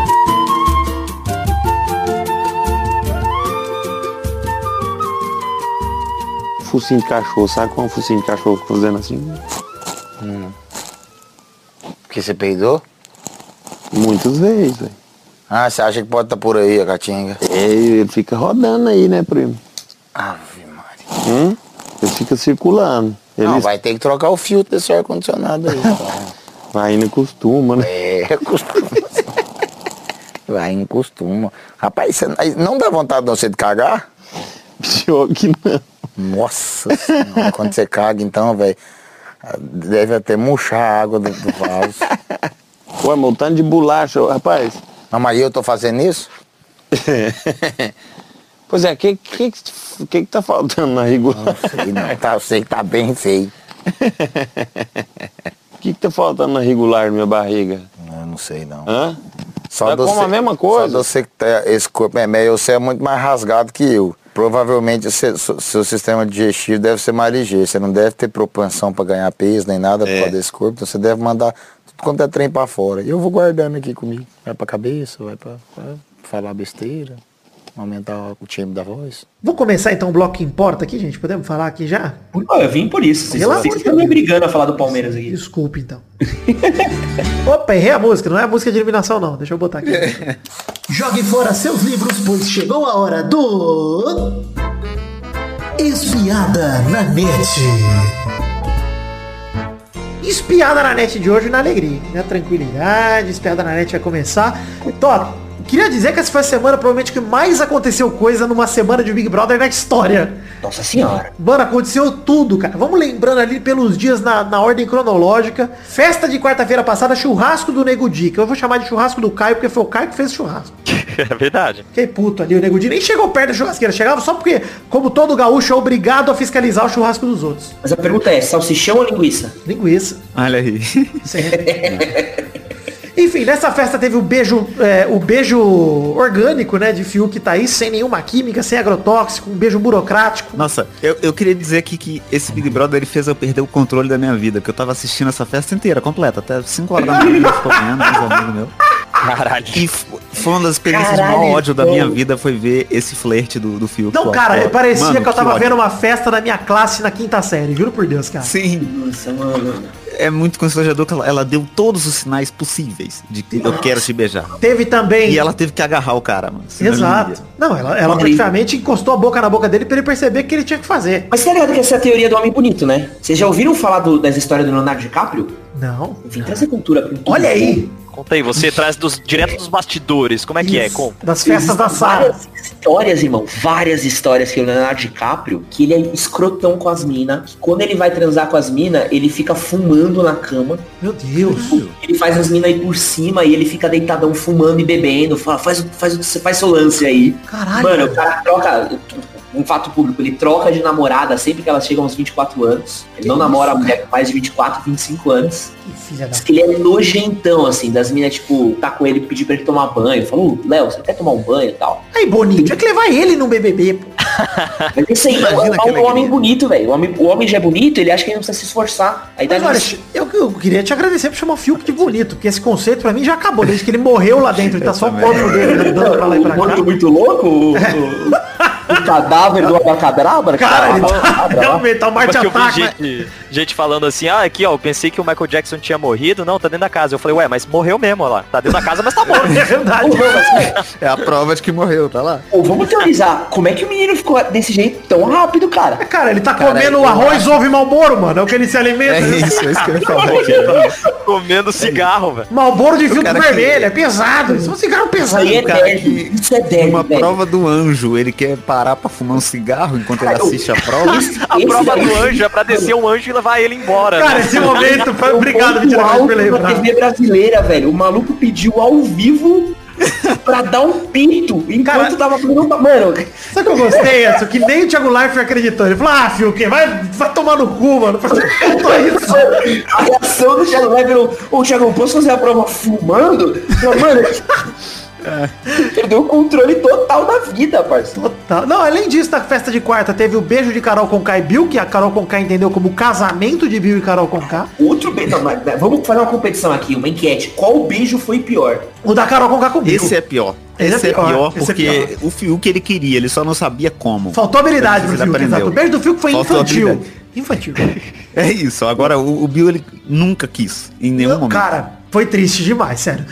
Focinho de cachorro, sabe como é um focinho de cachorro fazendo assim? Porque você peidou? Muitas vezes, velho. Ah, você acha que pode estar por aí a caatinga? É, ele fica rodando aí, né, primo? Ave Maria. Hum? Ele fica circulando. Ele Não, vai ter que trocar o filtro desse ar-condicionado aí. vai indo costuma, né? É, costuma. Vai, em costuma. Rapaz, você não dá vontade de você de cagar? Pior que não. Nossa senhora, quando você caga então, velho, deve até murchar a água do, do vaso. Ué, mas o tanto de bolacha, rapaz. Não, mas eu tô fazendo isso? Pois é, o que, que, que, que tá faltando na regular? Não sei, não. Tá, eu sei que tá bem feio. O que, que tá faltando na regular na minha barriga? Eu não sei não. Hã? Só de como a mesma coisa. Só você que tá, esse corpo é meio, você é muito mais rasgado que eu. Provavelmente seu, seu- sistema digestivo deve ser mais ligeiro. Você não deve ter propensão para ganhar peso nem nada por É. causa desse corpo. Então você deve mandar tudo quanto é trem para fora. E eu vou guardando aqui comigo. Vai pra cabeça, vai pra falar besteira, aumentar o timbre da voz. Vamos começar então o bloco que importa aqui, gente? Podemos falar aqui já? Pô, eu vim por isso. Vocês, Pelo vocês estão me brigando a falar do Palmeiras aqui. Desculpe então. Opa, errei a música, não é a música de eliminação não. Deixa eu botar aqui. Jogue fora seus livros, pois chegou a hora do. Espiada na net. Espiada na net de hoje na alegria, na tranquilidade, espiada na net vai começar. Então, ó, queria dizer que essa foi a semana provavelmente que mais aconteceu coisa numa semana de Big Brother na história. Nossa senhora. Mano, aconteceu tudo, cara. Vamos lembrando ali pelos dias na, na ordem cronológica. Festa de quarta-feira passada, churrasco do Nego Di, que eu vou chamar de churrasco do Caio, porque foi o Caio que fez o churrasco. É verdade. Fiquei puto ali, o Nego Di nem chegou perto da churrasqueira, chegava só porque, como todo gaúcho, é obrigado a fiscalizar o churrasco dos outros. Mas a pergunta é, salsichão ou linguiça? Linguiça. Olha aí. Enfim, nessa festa teve o beijo, é, o beijo orgânico, né, de Fiuk tá aí, sem nenhuma química, sem agrotóxico, um beijo burocrático. Nossa, eu, eu queria dizer aqui que esse Big Brother ele fez eu perder o controle da minha vida, que eu tava assistindo essa festa inteira, completa, até 5 horas da manhã, eu ficou vendo, meus amigos meus. Caralho. E foi uma das experiências de Caralho, maior ódio da então. minha vida foi ver esse flerte do, do Fiuk. Não, a cara, Cora. parecia Mano, que eu tava ódio. vendo uma festa da minha classe na quinta série, juro por Deus, cara. Sim. Nossa, mano. É muito constrangedor que ela, ela deu todos os sinais possíveis de que eu quero te beijar. Teve também. E ela teve que agarrar o cara, mano. não Exato. Não, ela, ela praticamente encostou a boca na boca dele pra ele perceber que ele tinha que fazer. Mas tá ligado que essa é a teoria do homem bonito, né? Vocês já ouviram falar do- das histórias do Leonardo DiCaprio? Não. Vim trazer cultura pro Olha aí. Conta aí, você traz dos, direto dos bastidores. Como é que é? Isso. Conta. Das festas da Sara. Várias histórias, irmão. Várias histórias que o Leonardo DiCaprio, que ele é escrotão com as minas. que Quando ele vai transar com as minas, ele fica fumando na cama. Meu Deus. Ele faz as minas aí por cima e ele fica deitadão fumando e bebendo. Fala, faz, o- faz, você faz seu lance aí. Caralho. Mano, o cara troca. Um fato público, ele troca de namorada sempre que elas chegam aos 24 anos. Ele não namora a mulher com mais de 24, 25 anos. Que filha da... Diz que ele é nojentão, assim, das minas, tipo, tá com ele, pedir pra ele tomar banho. Falou, Léo, você quer tomar um banho e tal? Aí, Boninho, tinha que levar ele no BBB, pô. Mas isso aí, é Imagina o, que o homem bonito, velho. O homem, o homem já é bonito, ele acha que ele não precisa se esforçar. Aí dá Mas, olha, nisso. eu, eu queria te agradecer por chamar o Fiuk de bonito, porque esse conceito pra mim já acabou, desde que ele morreu lá dentro, ele tá só o corpo dele andando pra lá e pra o morto cá. muito louco? O, o- cadáver do abacadabra? Cara, ele tá, realmente tá um Marte né? gente, gente falando assim, ah, aqui ó, eu pensei que o Michael Jackson tinha morrido. Não, tá dentro da casa. Eu falei, ué, mas morreu mesmo, ó lá. Tá dentro da casa, mas tá morto. É verdade. Não, mas, É a prova de que morreu, tá lá. Ô, vamos teorizar. Como é que o menino ficou desse jeito tão rápido, cara? Cara, ele tá Cara, comendo eu arroz, ovo e malboro, mano. É o que ele se alimenta. É isso, é isso que eu ia falar. Comendo cigarro, velho. Malboro de filtro cara que- vermelho, é pesado. Isso é um cigarro Isso pesado. aí é cara. Isso é Uma velho. prova do anjo, ele quer parar pra fumar um cigarro enquanto ele assiste a prova. A prova do anjo é pra descer um anjo e levar ele embora. Cara, né? esse momento foi um obrigado, por lembrar. TV brasileira, velho. O maluco pediu ao vivo pra dar um pinto enquanto Cara- tava fazendo... Mano, Sabe o que eu gostei, Edson? Que nem o Thiago Leifert acreditou. Ele falou, ah, Fiuk, vai, vai tomar no cu, mano. Isso. a reação do Thiago Leifert, ô Thiago, posso fazer a prova fumando? Não, Mano, perdeu o controle total da vida, parceiro. Total. Não, além disso, na festa de quarta teve o beijo de Carol Conká e Bill, que a Carol Conká entendeu como casamento de Bill e Carol Conká. Outro beijo, não, mas, vamos fazer uma competição aqui, uma enquete. Qual beijo foi pior? O da Carol Conká com Bill. Esse é pior. Esse é Esse é pior, pior, esse é porque pior. o Fiuk ele queria, ele só não sabia como. Faltou habilidade pro Fiuk, exato. O beijo do Fiuk foi Faltou infantil. Infantil. É isso. Agora o, o Bill ele nunca quis em nenhum Não, momento. Cara, foi triste demais, sério.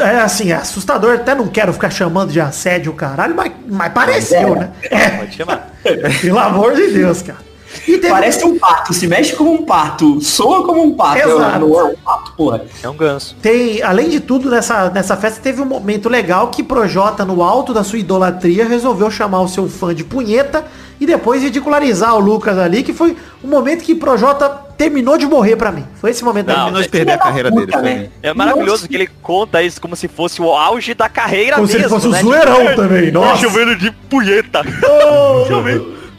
É assim, é assustador, até não quero ficar chamando de assédio, caralho, mas, mas pareceu, né? É, Pode chamar. pelo amor de Deus, cara. E teve- Parece um pato, se mexe como um pato, soa como um pato. Exato. Não é um pato, porra. É um ganso. Tem, além de tudo, nessa, nessa festa teve um momento legal que Projota, no alto da sua idolatria, resolveu chamar o seu fã de punheta e depois ridicularizar o Lucas ali, que foi um momento que Projota terminou de morrer pra mim. Foi esse momento da Não, Terminou de perder a carreira puta, dele. né? É maravilhoso que ele conta isso como se fosse o auge da carreira Como se mesmo. ele fosse o né? zoeirão também, nossa. Chovendo de punheta.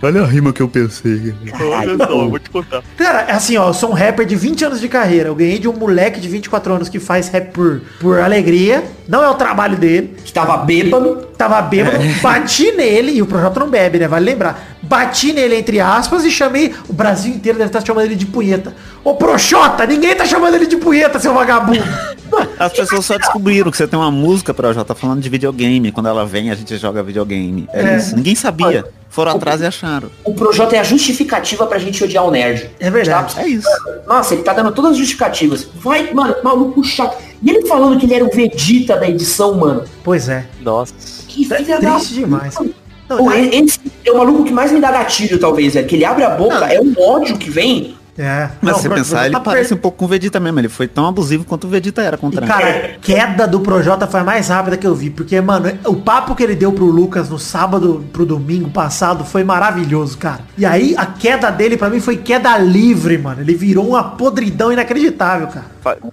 Olha a rima que eu pensei. Olha só, vou te contar. Cara, é assim, ó, eu sou um rapper de 20 anos de carreira. Eu ganhei de um moleque de 24 anos que faz rap por, por alegria. Não é o trabalho dele. Que tava bêbado. Tava bêbado, bati nele, e o Projota não bebe, né? Vale lembrar. Bati nele, entre aspas, e chamei. O Brasil inteiro deve estar chamando ele de punheta. Ô Projota, ninguém tá chamando ele de punheta, seu vagabundo. As pessoas só descobriram que você tem uma música pra já tá falando de videogame. Quando ela vem, a gente joga videogame. É, É. isso. Ninguém sabia. Foram atrás e acharam. O Projota é a justificativa pra gente odiar o nerd. É verdade. Tá? É isso. Nossa, ele tá dando todas as justificativas. Vai, mano, maluco chato. E ele falando que ele era o Vegeta da edição, mano. Pois é. Nossa. Que É filha da triste demais. Pô, esse é o maluco que mais me dá gatilho, talvez, é que ele abre a boca, é um ódio que vem. É. Mas Não, se você pensar, ele tá parece per- um pouco com o Vegeta mesmo. Ele foi tão abusivo quanto o Vegeta era contra ele. cara, a queda do Projota foi a mais rápida que eu vi. Porque, mano, o papo que ele deu pro Lucas no sábado pro domingo passado foi maravilhoso, cara. E aí, a queda dele, pra mim, foi queda livre, mano. Ele virou uma podridão inacreditável, cara.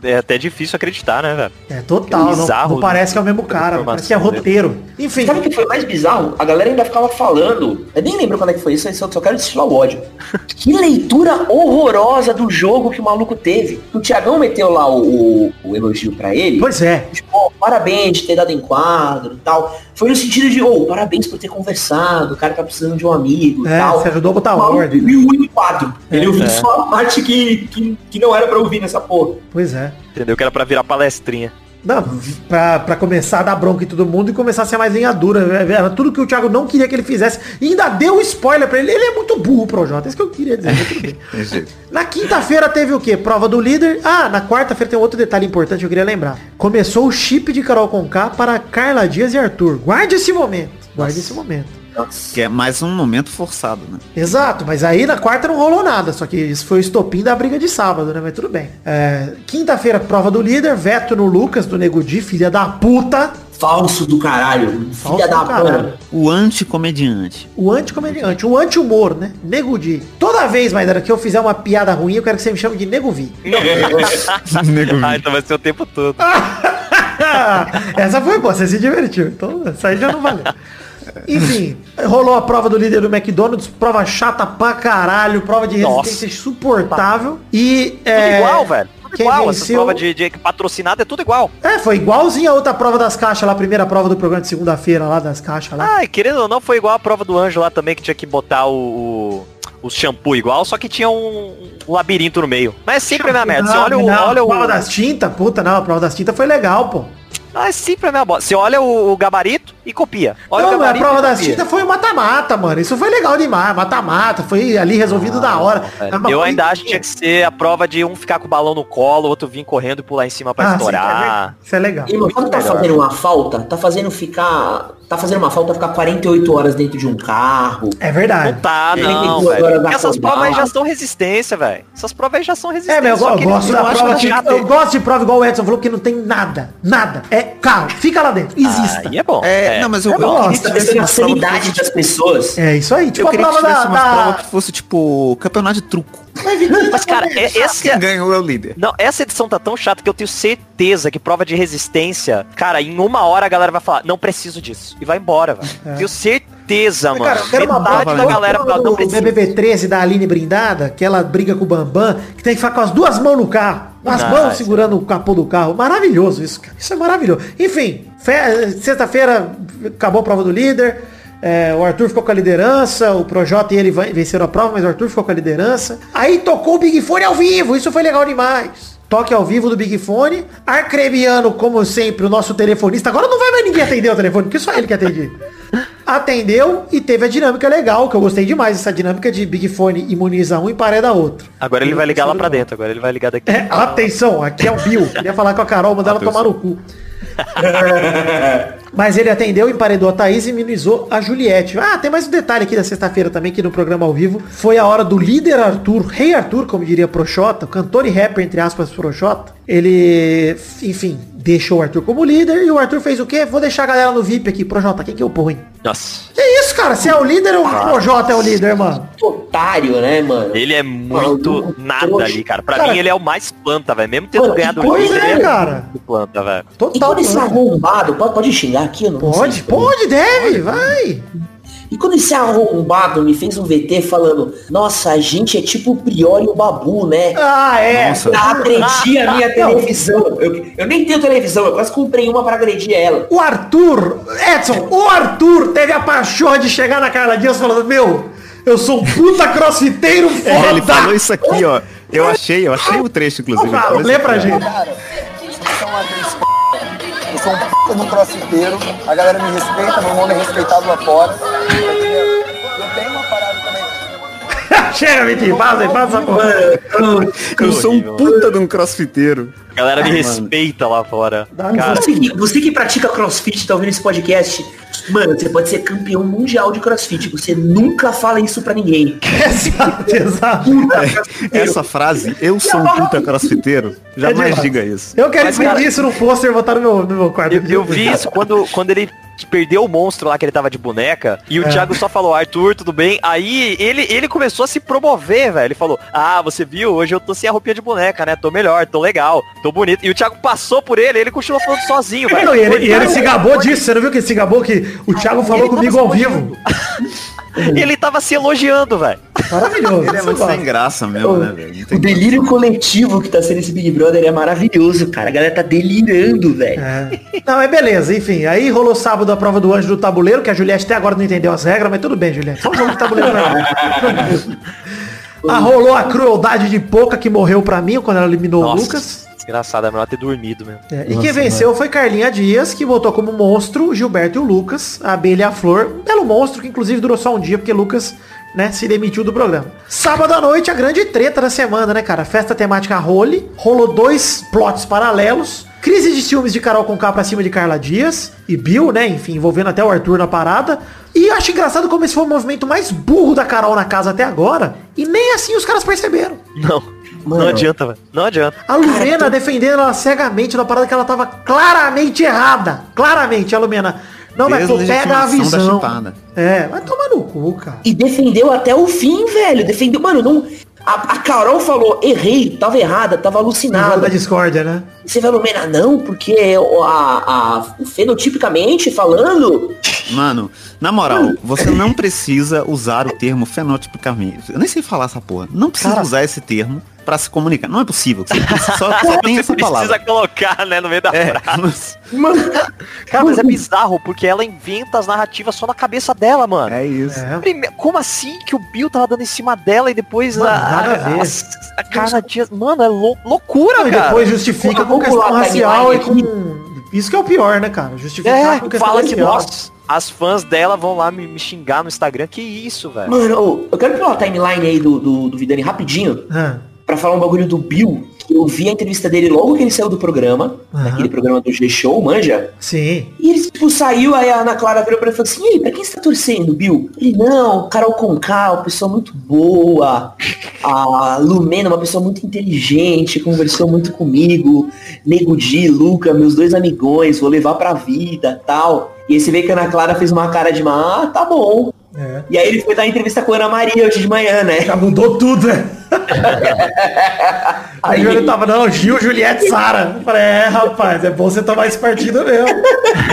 É até difícil acreditar, né, velho? É total, não, bizarro, não parece que é o mesmo cara, parece que é roteiro. Enfim, Sabe o que foi mais bizarro? A galera ainda ficava falando. Eu nem lembro quando é que foi isso, eu só, só quero destilar o ódio. Que leitura horrorosa do jogo que o maluco teve. O Thiagão meteu lá o, o- o elogio pra ele. pois é. Tipo, ó, parabéns de ter dado enquadro e tal. Foi no sentido de, ô, parabéns por ter conversado, o cara tá precisando de um amigo e É, tal. você ajudou a botar O maluco ordem. viu o enquadro. Ele ouviu É. só a parte que, que, que não era pra ouvir nessa porra. Pois é. Entendeu? Que era pra virar palestrinha. Não, pra, pra começar a dar bronca em todo mundo e começar a ser mais linha dura. Era tudo que o Thiago não queria que ele fizesse. E ainda deu spoiler pra ele. Ele é muito burro, Projota. É isso que eu queria dizer. Na quinta-feira teve o quê? Prova do líder. Ah, na quarta-feira tem outro detalhe importante que eu queria lembrar. Começou o chip de Carol Conká para Carla Dias e Arthur. Guarde esse momento. Guarde esse momento. Que é mais um momento forçado, né? Exato, mas aí na quarta não rolou nada, só que isso foi o estopim da briga de sábado, né? Mas tudo bem. É, Quinta-feira, prova do líder, veto no Lucas, do Nego Di, filha da puta. Falso do caralho. Falso Filha da caralho. O anticomediante. O anticomediante, o anti-humor, né? Nego Di. Toda vez, Maidana, que eu fizer uma piada ruim, eu quero que você me chame de Nego Vi. Nego ah, então vai ser o tempo todo. Essa foi boa, você se divertiu. Então, essa aí já não valeu. Enfim, rolou a prova do líder do McDonald's, prova chata pra caralho, prova de resistência insuportável. E Tudo é, igual, velho. Tudo quem igual. Venceu- prova de, de patrocinada é tudo igual. É, foi igualzinho a outra prova das caixas lá, a primeira prova do programa de segunda-feira lá das caixas lá. Ah, e querendo ou não, foi igual a prova do anjo lá também, que tinha que botar o, o, shampoo igual, só que tinha um, um labirinto no meio. Mas é sempre a mesma merda. Você olha o. não, olha a prova o das tintas, puta, não, a prova das tintas foi legal, pô. ah, é sempre a mesma bosta. Você olha o, o gabarito e copia. Olha não, o a prova e copia. tintas foi mata-mata, mano. Isso foi legal demais, mata-mata, foi ali resolvido da hora. Mas Eu ainda acho que tinha que ser a prova de um ficar com o balão no colo, o outro vir correndo e pular em cima pra Ah, sim, é estourar. verdade. Isso é legal. Irmão, quando tá fazendo uma falta, tá fazendo ficar. Tá fazendo uma falta ficar 48 horas dentro de um carro. É verdade. Não tá, não, dar Essas provas já são resistência, velho. Essas provas já são É, resistência. mas eu, só eu que gosto da prova que, eu gosto de prova igual o Edson falou que não tem nada, nada. É carro, fica lá dentro, exista. Aí é bom. É, É. não, mas eu, É eu bom, queria você que Tá que sanidade das pessoas. É isso aí, tipo Eu a queria que prova da, tivesse umas da- provas que fosse tipo campeonato de truco. Mas, cara, é, esse Quem ganhou é o líder. Não, essa edição tá tão chata que eu tenho certeza que prova de resistência, cara, em uma hora a galera vai falar, não preciso disso. E vai embora, velho. Tenho certeza, mano. Cara, uma Metade prova da galera fala, não do precisa. BBB 13 da Aline Brindada, que ela briga com o Bambam, que tem que ficar com as duas mãos no carro. As mãos segurando o capô do carro. Maravilhoso isso, cara. Isso é maravilhoso. Enfim, fe- sexta-feira acabou a prova do líder. É, o Arthur ficou com a liderança, o Projota e ele venceram a prova, mas o Arthur ficou com a liderança. Aí tocou o Big Fone ao vivo, isso foi legal demais. Toque ao vivo do Big Fone. Arcrebiano, como sempre, o nosso telefonista. Agora não vai mais ninguém atender o telefone, porque só ele que atende. Atendeu e teve a dinâmica legal, que eu gostei demais, essa dinâmica de Big Fone imuniza um e pareda outro. Agora ele vai ligar lá pra dentro, agora ele vai ligar daqui. É, atenção, aqui é o Bill. Queria falar com a Carol, mandar ela tomar no cu. Mas ele atendeu, emparedou a Thaís e imunizou a Juliette. Ah, tem mais um detalhe aqui da sexta-feira também, que no programa ao vivo foi a hora do líder Arthur, rei Arthur, como diria Proxota, cantor e rapper, entre aspas, Proxota. Ele, enfim, deixou o Arthur como líder e o Arthur fez o quê? Vou deixar a galera no VIP aqui. Projota, quem que eu ponho? Nossa. Que isso, cara? Você é o líder ou o Projota é o líder, mano? Otário, né, mano? Ele é muito nada ali, cara. Pra Cara, mim ele é o mais planta, velho. Mesmo tendo Mano, ganhado o líder, né, ele é cara? muito planta, velho. Total. esse mano. arrombado, pode, pode xingar aqui? Eu não Pode, sei. pode, deve, vai. E quando esse arrombado me fez um VT falando, nossa, a gente é tipo o Prior e o Babu, né? Ah, é. Nossa. Agredi a minha televisão. Eu, eu nem tenho televisão, eu quase comprei uma pra agredir ela. O Arthur, Edson, o Arthur teve a pachorra de chegar na Carla Dias falando, meu, eu sou um puta crossfiteiro foda. É, ele falou isso aqui, ó. Eu achei, eu achei o trecho, inclusive. Lê pra gente. Cara, vocês são uma atriz p****. Eu sou um p*** no crossfiteiro. A galera me respeita, meu nome é respeitado lá fora. Eu tenho uma parada também. Chega, Vitinho, passa aí, passa essa porra. Eu sou um puta de um crossfiteiro. A galera me Ai, mano. respeita lá fora. Cara, Você que, você que pratica crossfit, tá ouvindo esse podcast, Mano, você pode ser campeão mundial de crossfit. Você nunca fala isso pra ninguém. exato, exato. Essa frase, eu sou um puta crossfiteiro, jamais demais. diga isso. Eu quero Mas, cara, isso no pôster e botar no meu, no meu quarto. Eu, eu vi isso quando, quando ele perdeu o monstro lá que ele tava de boneca e o É. Thiago só falou, Arthur, tudo bem? Aí ele, ele começou a se promover, velho. Ele falou, ah, você viu? Hoje eu tô sem a roupinha de boneca, né? Tô melhor, tô legal, tô bonito. E o Thiago passou por ele, ele continuou falando sozinho, velho. E ele, ele se gabou disso, você não viu que ele se gabou que o Thiago falou comigo ao vivo? Ele tava se elogiando, velho. Maravilhoso. Ele é isso muito sem graça mesmo, né, velho? O delírio coletivo que tá sendo esse Big Brother é maravilhoso, cara. A galera tá delirando, velho. É. Não, é beleza, enfim. Aí rolou sábado a prova do anjo do tabuleiro, que a Juliette até agora não entendeu as regras, mas tudo bem, Juliette. Só um jogo de tabuleiro pra mim. Ah, rolou a crueldade de Poca que morreu pra mim quando ela eliminou o Lucas. Desgraçado, é melhor ter dormido mesmo. É, e quem venceu foi Carlinha Dias, que botou como monstro Gilberto e o Lucas, a abelha e a flor. Um belo monstro, que inclusive durou só um dia, porque Lucas, né, se demitiu do programa. Sábado à noite, a grande treta da semana, né, cara? Festa temática Role. Rolou dois plots paralelos. Crise de ciúmes de Carol Conká pra cima de Carla Dias e Bill, né? Enfim, envolvendo até o Arthur na parada. E eu acho engraçado como esse foi o movimento mais burro da Carol na casa até agora. E nem assim os caras perceberam. Não. Não Mano. adianta, velho. Não adianta. A Lumena defendendo ela cegamente na parada que ela tava claramente errada. Claramente, a Lumena. Não, mas pô, pega a visão. É, vai tomar no cu, cara. E defendeu até o fim, velho. Defendeu, mano, não. A, a Carol falou, errei, tava errada, tava Nada alucinada. da discórdia, né? Você vai Lumena, não, porque o- a, a, o fenotipicamente falando. Mano, na moral, você não precisa usar o termo fenotipicamente. Eu nem sei falar essa porra. Não precisa usar esse termo pra se comunicar. Não é possível. Você precisa- só, só tem Você essa precisa palavra. colocar, né, no meio da É, frase. Mano, Cara, mas é bizarro, porque ela inventa as narrativas só na cabeça dela, mano. é isso. É. Prime- Como assim que o Bill tava dando em cima dela e depois Mano, a, nada a ver. a, a Carla Dias. Mano, é lou- loucura, Não, e cara. depois justifica com questão racial e com. Isso que é o pior, né, cara? Justificar É, com questão fala que racial. nossa, as fãs dela vão lá me, me xingar no Instagram. Que isso, velho? mano, eu quero pular a timeline aí do, do, do Vidani rapidinho. Ah, pra falar um bagulho do Bill, que eu vi a entrevista dele logo que ele saiu do programa, Aham. naquele programa do G-Show, manja. sim. E ele, tipo, saiu, aí a Ana Clara virou pra ele e falou assim, e aí, pra quem você tá torcendo, Bill? Ele, não, Carol Conká, uma pessoa muito boa, a Lumena, uma pessoa muito inteligente, conversou muito comigo, Nego Di, Luca, meus dois amigões, vou levar pra vida, tal. E aí você vê que a Ana Clara fez uma cara de, ah, tá bom. É. E aí ele foi dar entrevista com a Ana Maria hoje de manhã, né? Já mudou tudo, né? Aí ele tava, não, Gil, Juliette, Sara. Eu Falei, é, rapaz, é bom você tomar esse partido mesmo.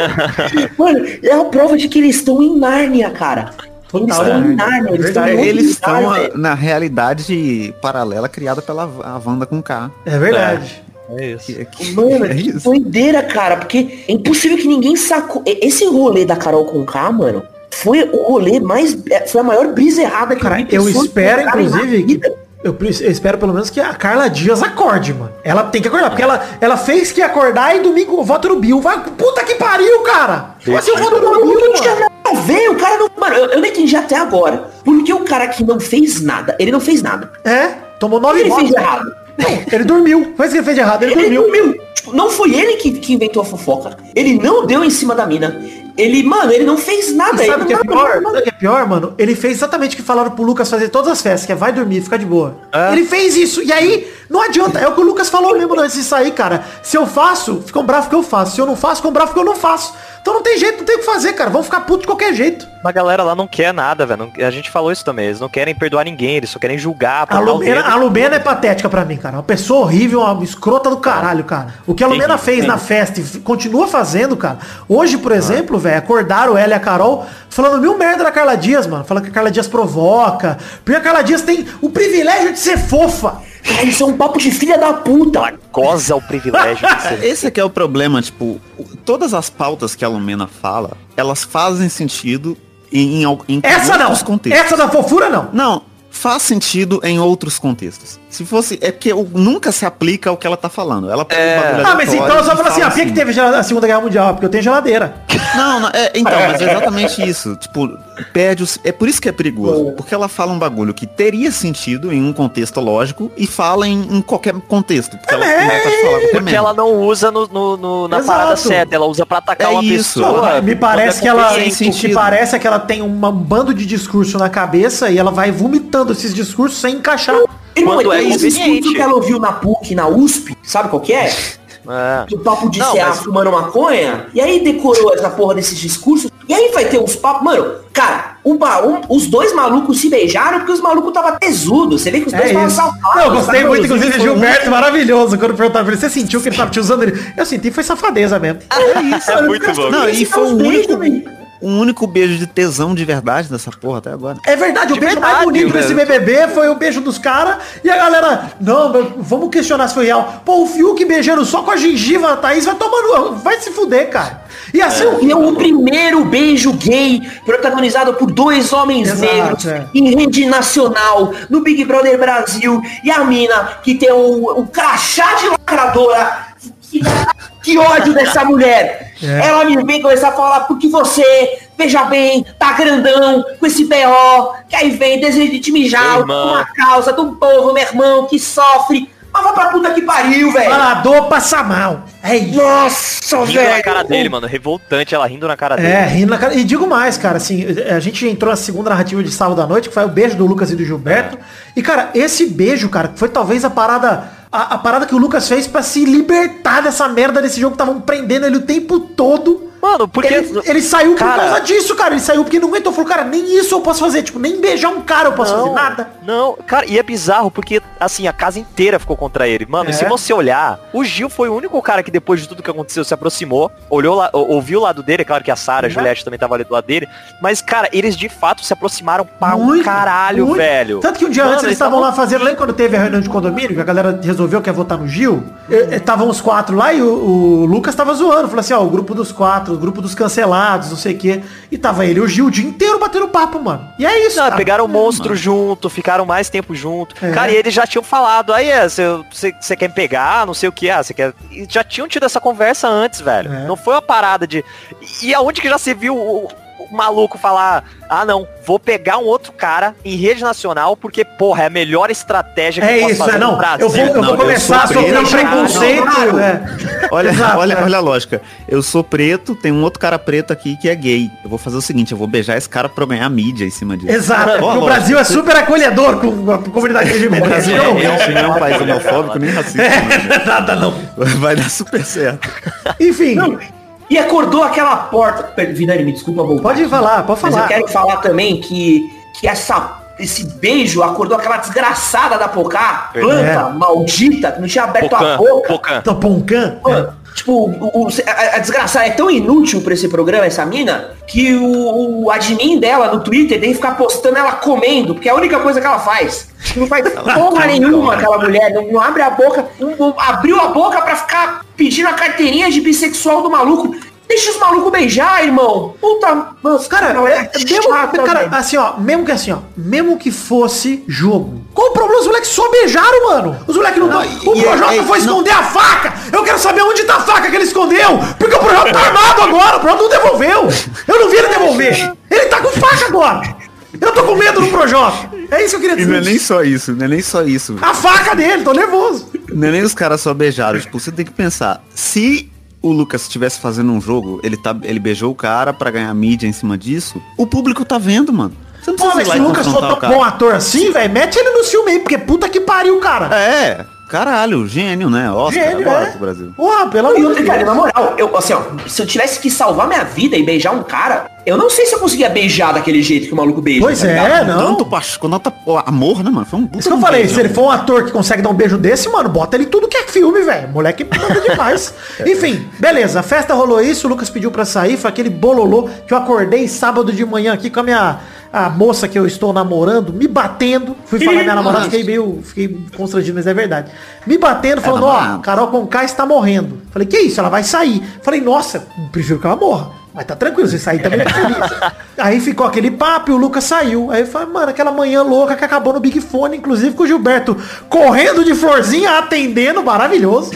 Mano, é a prova de que eles estão em Nárnia, cara. Eles estão né? em Nárnia, eles estão Eles estão ah, na realidade paralela criada pela a Wanda com K. É verdade. É isso. Que- que- Mano, é que isso. doideira, cara, porque é impossível que ninguém sacou. Esse rolê da Carol com K, mano, foi o rolê mais. é, Foi a maior brisa errada que eu espero, inclusive, que. Eu, eu espero pelo menos que a Carla Dias acorde, mano. Ela tem que acordar, porque ela, ela fez que acordar e domingo o voto no Bill. Vai, puta que pariu, cara! Como assim o voto no Bill, não tinha mano? nada a ver, o cara não. Mano, eu, eu não entendi até agora. Porque o cara que não fez nada, ele não fez nada. É, tomou que nove ele votos. fez de errado? Não, ele dormiu. Faz o que ele fez errado, ele, Ele dormiu. dormiu. Tipo, não foi ele que, que inventou a fofoca. Ele não deu em cima da mina. Ele, mano, ele não fez nada. E sabe o que é pior? não- Sabe o que é pior, mano? Ele fez exatamente o que falaram pro Lucas fazer todas as festas, que é vai dormir, fica de boa. É. Ele fez isso. E aí, não adianta. É o que o Lucas falou mesmo antes de sair, cara. Se eu faço, ficam bravos que eu faço. Se eu não faço, ficam bravos que eu não faço. Então não tem jeito, não tem o que fazer, cara. Vão ficar putos de qualquer jeito. Mas a galera lá não quer nada, velho. A gente falou isso também. Eles não querem perdoar ninguém, eles só querem julgar. A Lumena, a Lumena é patética pra mim, cara. Uma pessoa horrível, uma escrota do caralho, cara. O que a Lumena fez sim. na festa e continua fazendo, cara. Hoje, por exemplo, velho, acordaram ela e a Carol falando mil merda da Carla Dias, mano. Falando que a Carla Dias provoca. Porque a Carla Dias tem o privilégio de ser fofa. Cara, isso é um papo de filha da puta. Ela goza o privilégio de ser. Esse aqui é o problema, tipo, todas as pautas que a Lumena fala, elas fazem sentido em, em, em Essa não. outros contextos. Essa da fofura não. Não, faz sentido em outros contextos. Se fosse, é porque nunca se aplica ao que ela tá falando. Ela bagulho Ah, mas então eu só falo assim, ah, por que que assim. teve a Segunda Guerra Mundial? Porque eu tenho geladeira. Não, não, é, então, mas é exatamente isso. Tipo, perde os. É por isso que é perigoso. Porque ela fala um bagulho que teria sentido em um contexto lógico e fala em, em qualquer contexto. Porque ela falar qualquer Porque ela não usa no, no- no- na Exato. parada certa, ela usa pra atacar É uma isso. pessoa. Me parece que ela, Tem o que parece é que ela tem um bando de discurso na cabeça e ela vai vomitando esses discursos sem encaixar. Irmão, Quando é tem um discurso conveniente. que ela ouviu na PUC, na USP, sabe qual que é? É. O papo de Não, CA mas- fumando maconha, e aí decorou essa porra desses discursos, e aí vai ter uns papos, mano, cara, um, um- os dois malucos se beijaram porque os malucos tava tesudo, você vê que os dois É estavam isso. salvados. Não, eu gostei sabe? muito, inclusive, de Gilberto, maravilhoso. Quando perguntaram pra ele, você sentiu que ele tava te usando ele? Eu senti, foi safadeza mesmo. É isso. É muito bom. Não, e foi o único, o único beijo de tesão de verdade dessa porra até agora. É verdade, o De beijo verdade, mais bonito desse BBB foi o beijo dos caras e a galera, não, vamos questionar se foi real. Pô, o Fiuk beijando só com a gengiva, a Thaís vai tomando, vai se fuder, cara. E assim, E é o primeiro beijo gay protagonizado por dois homens Exato, negros é. em rede nacional no Big Brother Brasil e a mina que tem o, o crachá de lacradora. Que, que ódio dessa mulher! É. Ela me vem começar a falar porque você, veja bem, tá grandão com esse BO, que aí vem desejo de te mijar uma causa de um povo, meu irmão, que sofre. Mas vai pra puta que pariu, velho! falador passa mal. É isso. Nossa, Rindo na velho! cara dele, mano. Revoltante ela rindo na cara dele. É, rindo na cara. E digo mais, cara, assim, a gente entrou na segunda narrativa de sábado à noite, que foi o beijo do Lucas e do Gilberto. E, cara, esse beijo, cara, foi talvez a parada. A, a parada que o Lucas fez pra se libertar dessa merda desse jogo que estavam prendendo ele o tempo todo. Mano, porque. Ele, ele saiu por Cara, causa disso, cara. Ele saiu porque não aguentou. Falou, cara, nem isso eu posso fazer. Tipo, nem beijar um cara eu posso fazer. Nada. Não, cara, e é bizarro porque, assim, a casa inteira ficou contra ele. Mano, É. e se você olhar, o Gil foi o único cara que depois de tudo que aconteceu se aproximou, olhou lá, ou- ouviu o lado dele, é claro que a Sara, a Uhum. Juliette também tava ali do lado dele, mas, cara, eles de fato se aproximaram pra um Muito, caralho, muito. velho. Tanto que um dia Mano, antes eles estavam lá fazendo, lembra quando teve a reunião de condomínio, que a galera resolveu que ia votar no Gil? Estavam os quatro lá e o, o Lucas tava zoando, falou assim, ó, o grupo dos quatro, o grupo dos cancelados, não sei o quê. E tava ele e o Gil o dia inteiro batendo papo, mano. E é isso, Não, pegaram o monstro junto, ficaram mais tempo junto. É. Cara, e eles já tinham falado, aí é, você quer me pegar, não sei o que, ah, você quer. E já tinham tido essa conversa antes, velho. É. Não foi uma parada de. E aonde que já se viu o maluco falar, ah não, vou pegar um outro cara em rede nacional, porque, porra, é a melhor estratégia que É eu posso isso, fazer é, não. Brasil. Eu vou, eu Não, vou eu começar a sofrer um preconceito. claro. é. Olha, olha, é. olha a lógica. Eu sou preto, tem um outro cara preto aqui que é gay. Eu vou fazer o seguinte, eu vou beijar esse cara pra eu ganhar mídia em cima disso. Exato, o Brasil é super acolhedor com a comunidade O LGBT. Brasil Não, realmente não é um país homofóbico nem racista. né? Nada não. Vai dar super certo. Enfim, Não, e acordou aquela porta. Vidani, me desculpa voltar. pode falar, pode Mas falar. eu quero falar também que, que essa, esse beijo acordou aquela desgraçada da Pocá, planta É. maldita, que não tinha aberto a Pocan, boca. Pocan. Então, Poncan. Tipo, o, o- a, a desgraçada é tão inútil pra esse programa, essa mina, que o, o admin dela no Twitter tem que ficar postando ela comendo, porque é a única coisa que ela faz. Não faz porra nenhuma aquela mulher, não, não abre a boca, não- não abriu a boca pra ficar pedindo a carteirinha de bissexual do maluco. Deixa os malucos beijar, irmão. Puta, nossa, Cara, não, é, mesmo, chata, cara, velho. assim, ó, mesmo que assim, ó, mesmo que fosse jogo. Qual o problema? Os moleques só beijaram, mano. Os moleques não, Não. O Projota e- foi não- esconder a faca. Eu quero saber onde tá a faca que ele escondeu. Porque o Projota tá armado agora. O Projota não devolveu. Eu não vi ele devolver. Ele tá com faca agora. Eu tô com medo do Projota. É isso que eu queria E não é dizer. nem só isso, não é nem só isso. A faca dele, tô nervoso. Não é nem os caras só beijaram. Tipo, você tem que pensar, se o Lucas estivesse fazendo um jogo, ele, tá, ele beijou o cara pra ganhar mídia em cima disso, o público tá vendo, mano. Você não Pô, mas se o Lucas for tão bom ator assim, velho, mete ele no filme aí, porque puta que pariu, cara. É, caralho, gênio, né? Oscar, Gênio, agora é. pro Brasil. Porra, pelo E amor de outra, cara, Deus. na moral, eu, assim, ó, se eu tivesse que salvar minha vida e beijar um cara, eu não sei se eu conseguia beijar daquele jeito que o maluco beija. Pois tá é, ligado? não. Tanto paixão, com nota pô, amor, né, mano? Foi um puta Isso que eu um falei, beijão. se ele for um ator que consegue dar um beijo desse, mano, bota ele tudo que é filme, velho. Moleque manda demais. Enfim, beleza, a festa rolou isso, o Lucas pediu pra sair, foi aquele bololô que eu acordei sábado de manhã aqui com a minha a moça que eu estou namorando, me batendo. Fui falar minha namorada, fiquei meio, fiquei constrangido, mas é verdade. Me batendo, falando, ó, namorado. Carol Conká está morrendo. Falei, que isso? Ela vai sair. Falei, nossa, prefiro que ela morra. Mas tá tranquilo, você sair também tá feliz. Aí ficou aquele papo e o Lucas saiu. Aí eu falei, mano, aquela manhã louca que acabou no Big Fone, inclusive com o Gilberto correndo de florzinha, atendendo, maravilhoso.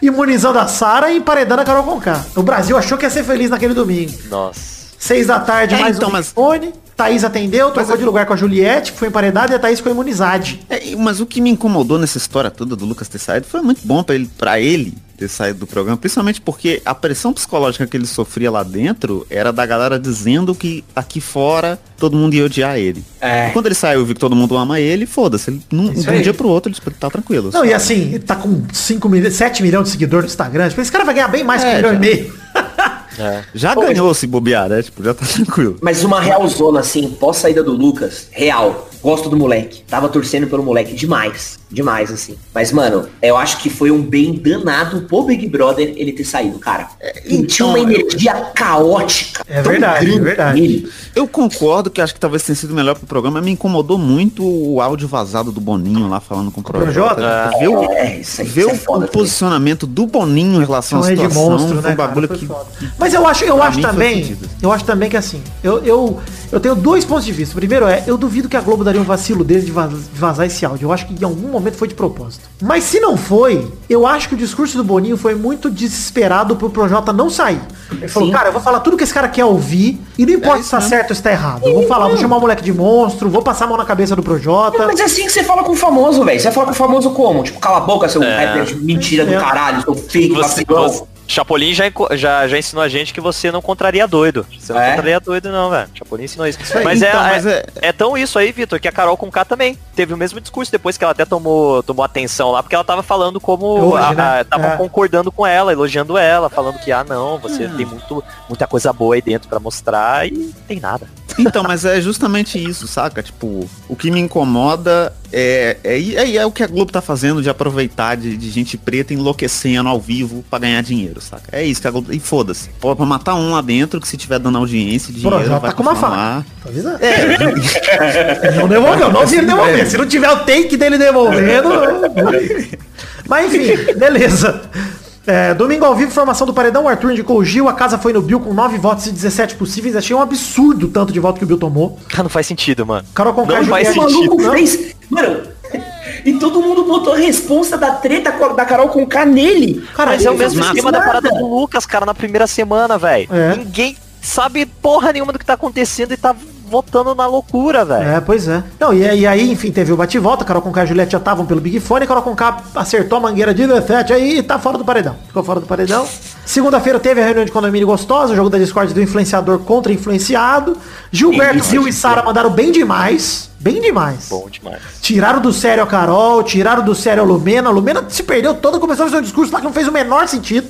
imunizando a Sara e emparedando a Carol Conká. O Brasil achou que ia ser feliz naquele domingo. Nossa. Seis da tarde, É, mais então, um mas- fone. Thaís atendeu, trocou de lugar com a Juliette, foi emparedada e a Thaís ficou imunizada. É, mas o que me incomodou nessa história toda do Lucas ter saído foi muito bom pra ele, pra ele ter saído do programa, principalmente porque a pressão psicológica que ele sofria lá dentro era da galera dizendo que aqui fora todo mundo ia odiar ele. É. Quando ele saiu e viu que todo mundo ama ele, foda-se, ele não, de um aí. dia pro outro ele tá tranquilo. Não, e assim, ele tá com 5 milhões, 7 milhões de seguidores no Instagram. Tipo, esse cara vai ganhar bem mais que um É, milhão e já. meio. Já ganhou se bobear, né? Tipo, já tá tranquilo. Mas uma real zona, assim, pós saída do Lucas, real. Gosto do moleque. Tava torcendo pelo moleque demais. Demais, assim. Mas, mano, eu acho que foi um bem danado pro Big Brother ele ter saído, cara. Ele tinha uma então, eu- energia caótica. É tão verdade, é verdade. nele. Eu concordo que acho que talvez tenha sido melhor pro programa, me incomodou muito o áudio vazado do Boninho lá falando com o Projota. Projota? Ver o, É, isso aí, ver isso é o- o posicionamento do Boninho em relação à de situação monstro, foi né, um cara? bagulho Foi que. Mas eu acho, eu pra acho também, eu acho também que assim, eu, eu, eu tenho dois pontos de vista. O primeiro é, eu duvido que a Globo daria um vacilo dele de vaz- de vazar esse áudio. Eu acho que em algum momento foi de propósito. Mas se não foi, eu acho que o discurso do Boninho foi muito desesperado pro Projota não sair. Ele falou, Sim. cara, eu vou falar tudo que esse cara quer ouvir e não importa se tá certo ou se tá errado. Eu vou falar, vou chamar o moleque de monstro, vou passar a mão na cabeça do Projota. Mas é assim que você fala com o famoso, velho. Você vai falar com o famoso como? Tipo, cala a boca, seu rapper de mentira do É. caralho, seu fake, Você, vacilão. você- Chapolin já, já, já ensinou a gente que você não contraria doido. Você não É? contraria doido, não, velho. Chapolin ensinou isso. Mas, Então, é, mas é, é- é tão isso aí, Vitor, que a Carol com K também teve o mesmo discurso depois que ela até tomou, tomou atenção lá, porque ela tava falando como. Hoje, a- né? a- tava É. concordando com ela, elogiando ela, falando que, ah, não, você tem muito, muita coisa boa aí dentro pra mostrar e não tem nada. Então, mas é justamente isso, saca? Tipo, o que me incomoda é, é, é, é o que a Globo tá fazendo de aproveitar de, de gente preta enlouquecendo ao vivo pra ganhar dinheiro, saca? É isso que a Globo. E foda-se. Pra matar um lá dentro que se tiver dando audiência dinheiro. Projota vai tá com uma faca. Tô avisando. Não devolveu, não ele devolver. Se não tiver o take dele devolvendo. Mas enfim, beleza. É, domingo ao vivo, formação do Paredão, o Arthur indicou o Gil, a casa foi no Bill com 9 votos e 17 possíveis. Achei um absurdo o tanto de voto que o Bill tomou. Cara, não faz sentido, mano. Carol Conká Não faz sentido. maluco Não. fez. Mano. E todo mundo botou a responsa da treta da Carol com K nele. Cara, Mas é o mesmo esquema da parada do Lucas, cara, na primeira semana, velho. É. Ninguém sabe porra nenhuma do que tá acontecendo e tá votando na loucura, velho. É, pois é. Não, e, e aí, enfim, teve o bate-volta, Carol Conká e Juliette já estavam pelo Big Fone, Carol Conká acertou a mangueira de 17 aí e tá fora do paredão. Ficou fora do paredão. Segunda-feira teve a reunião de condomínio gostosa, o jogo da Discord do influenciador contra influenciado. Gilberto, Gil e. Sara mandaram bem demais. Bem demais. Bom demais. Tiraram do sério a Carol, tiraram do sério a Lumena. A Lumena se perdeu toda, começou a fazer um discurso lá que não fez o menor sentido.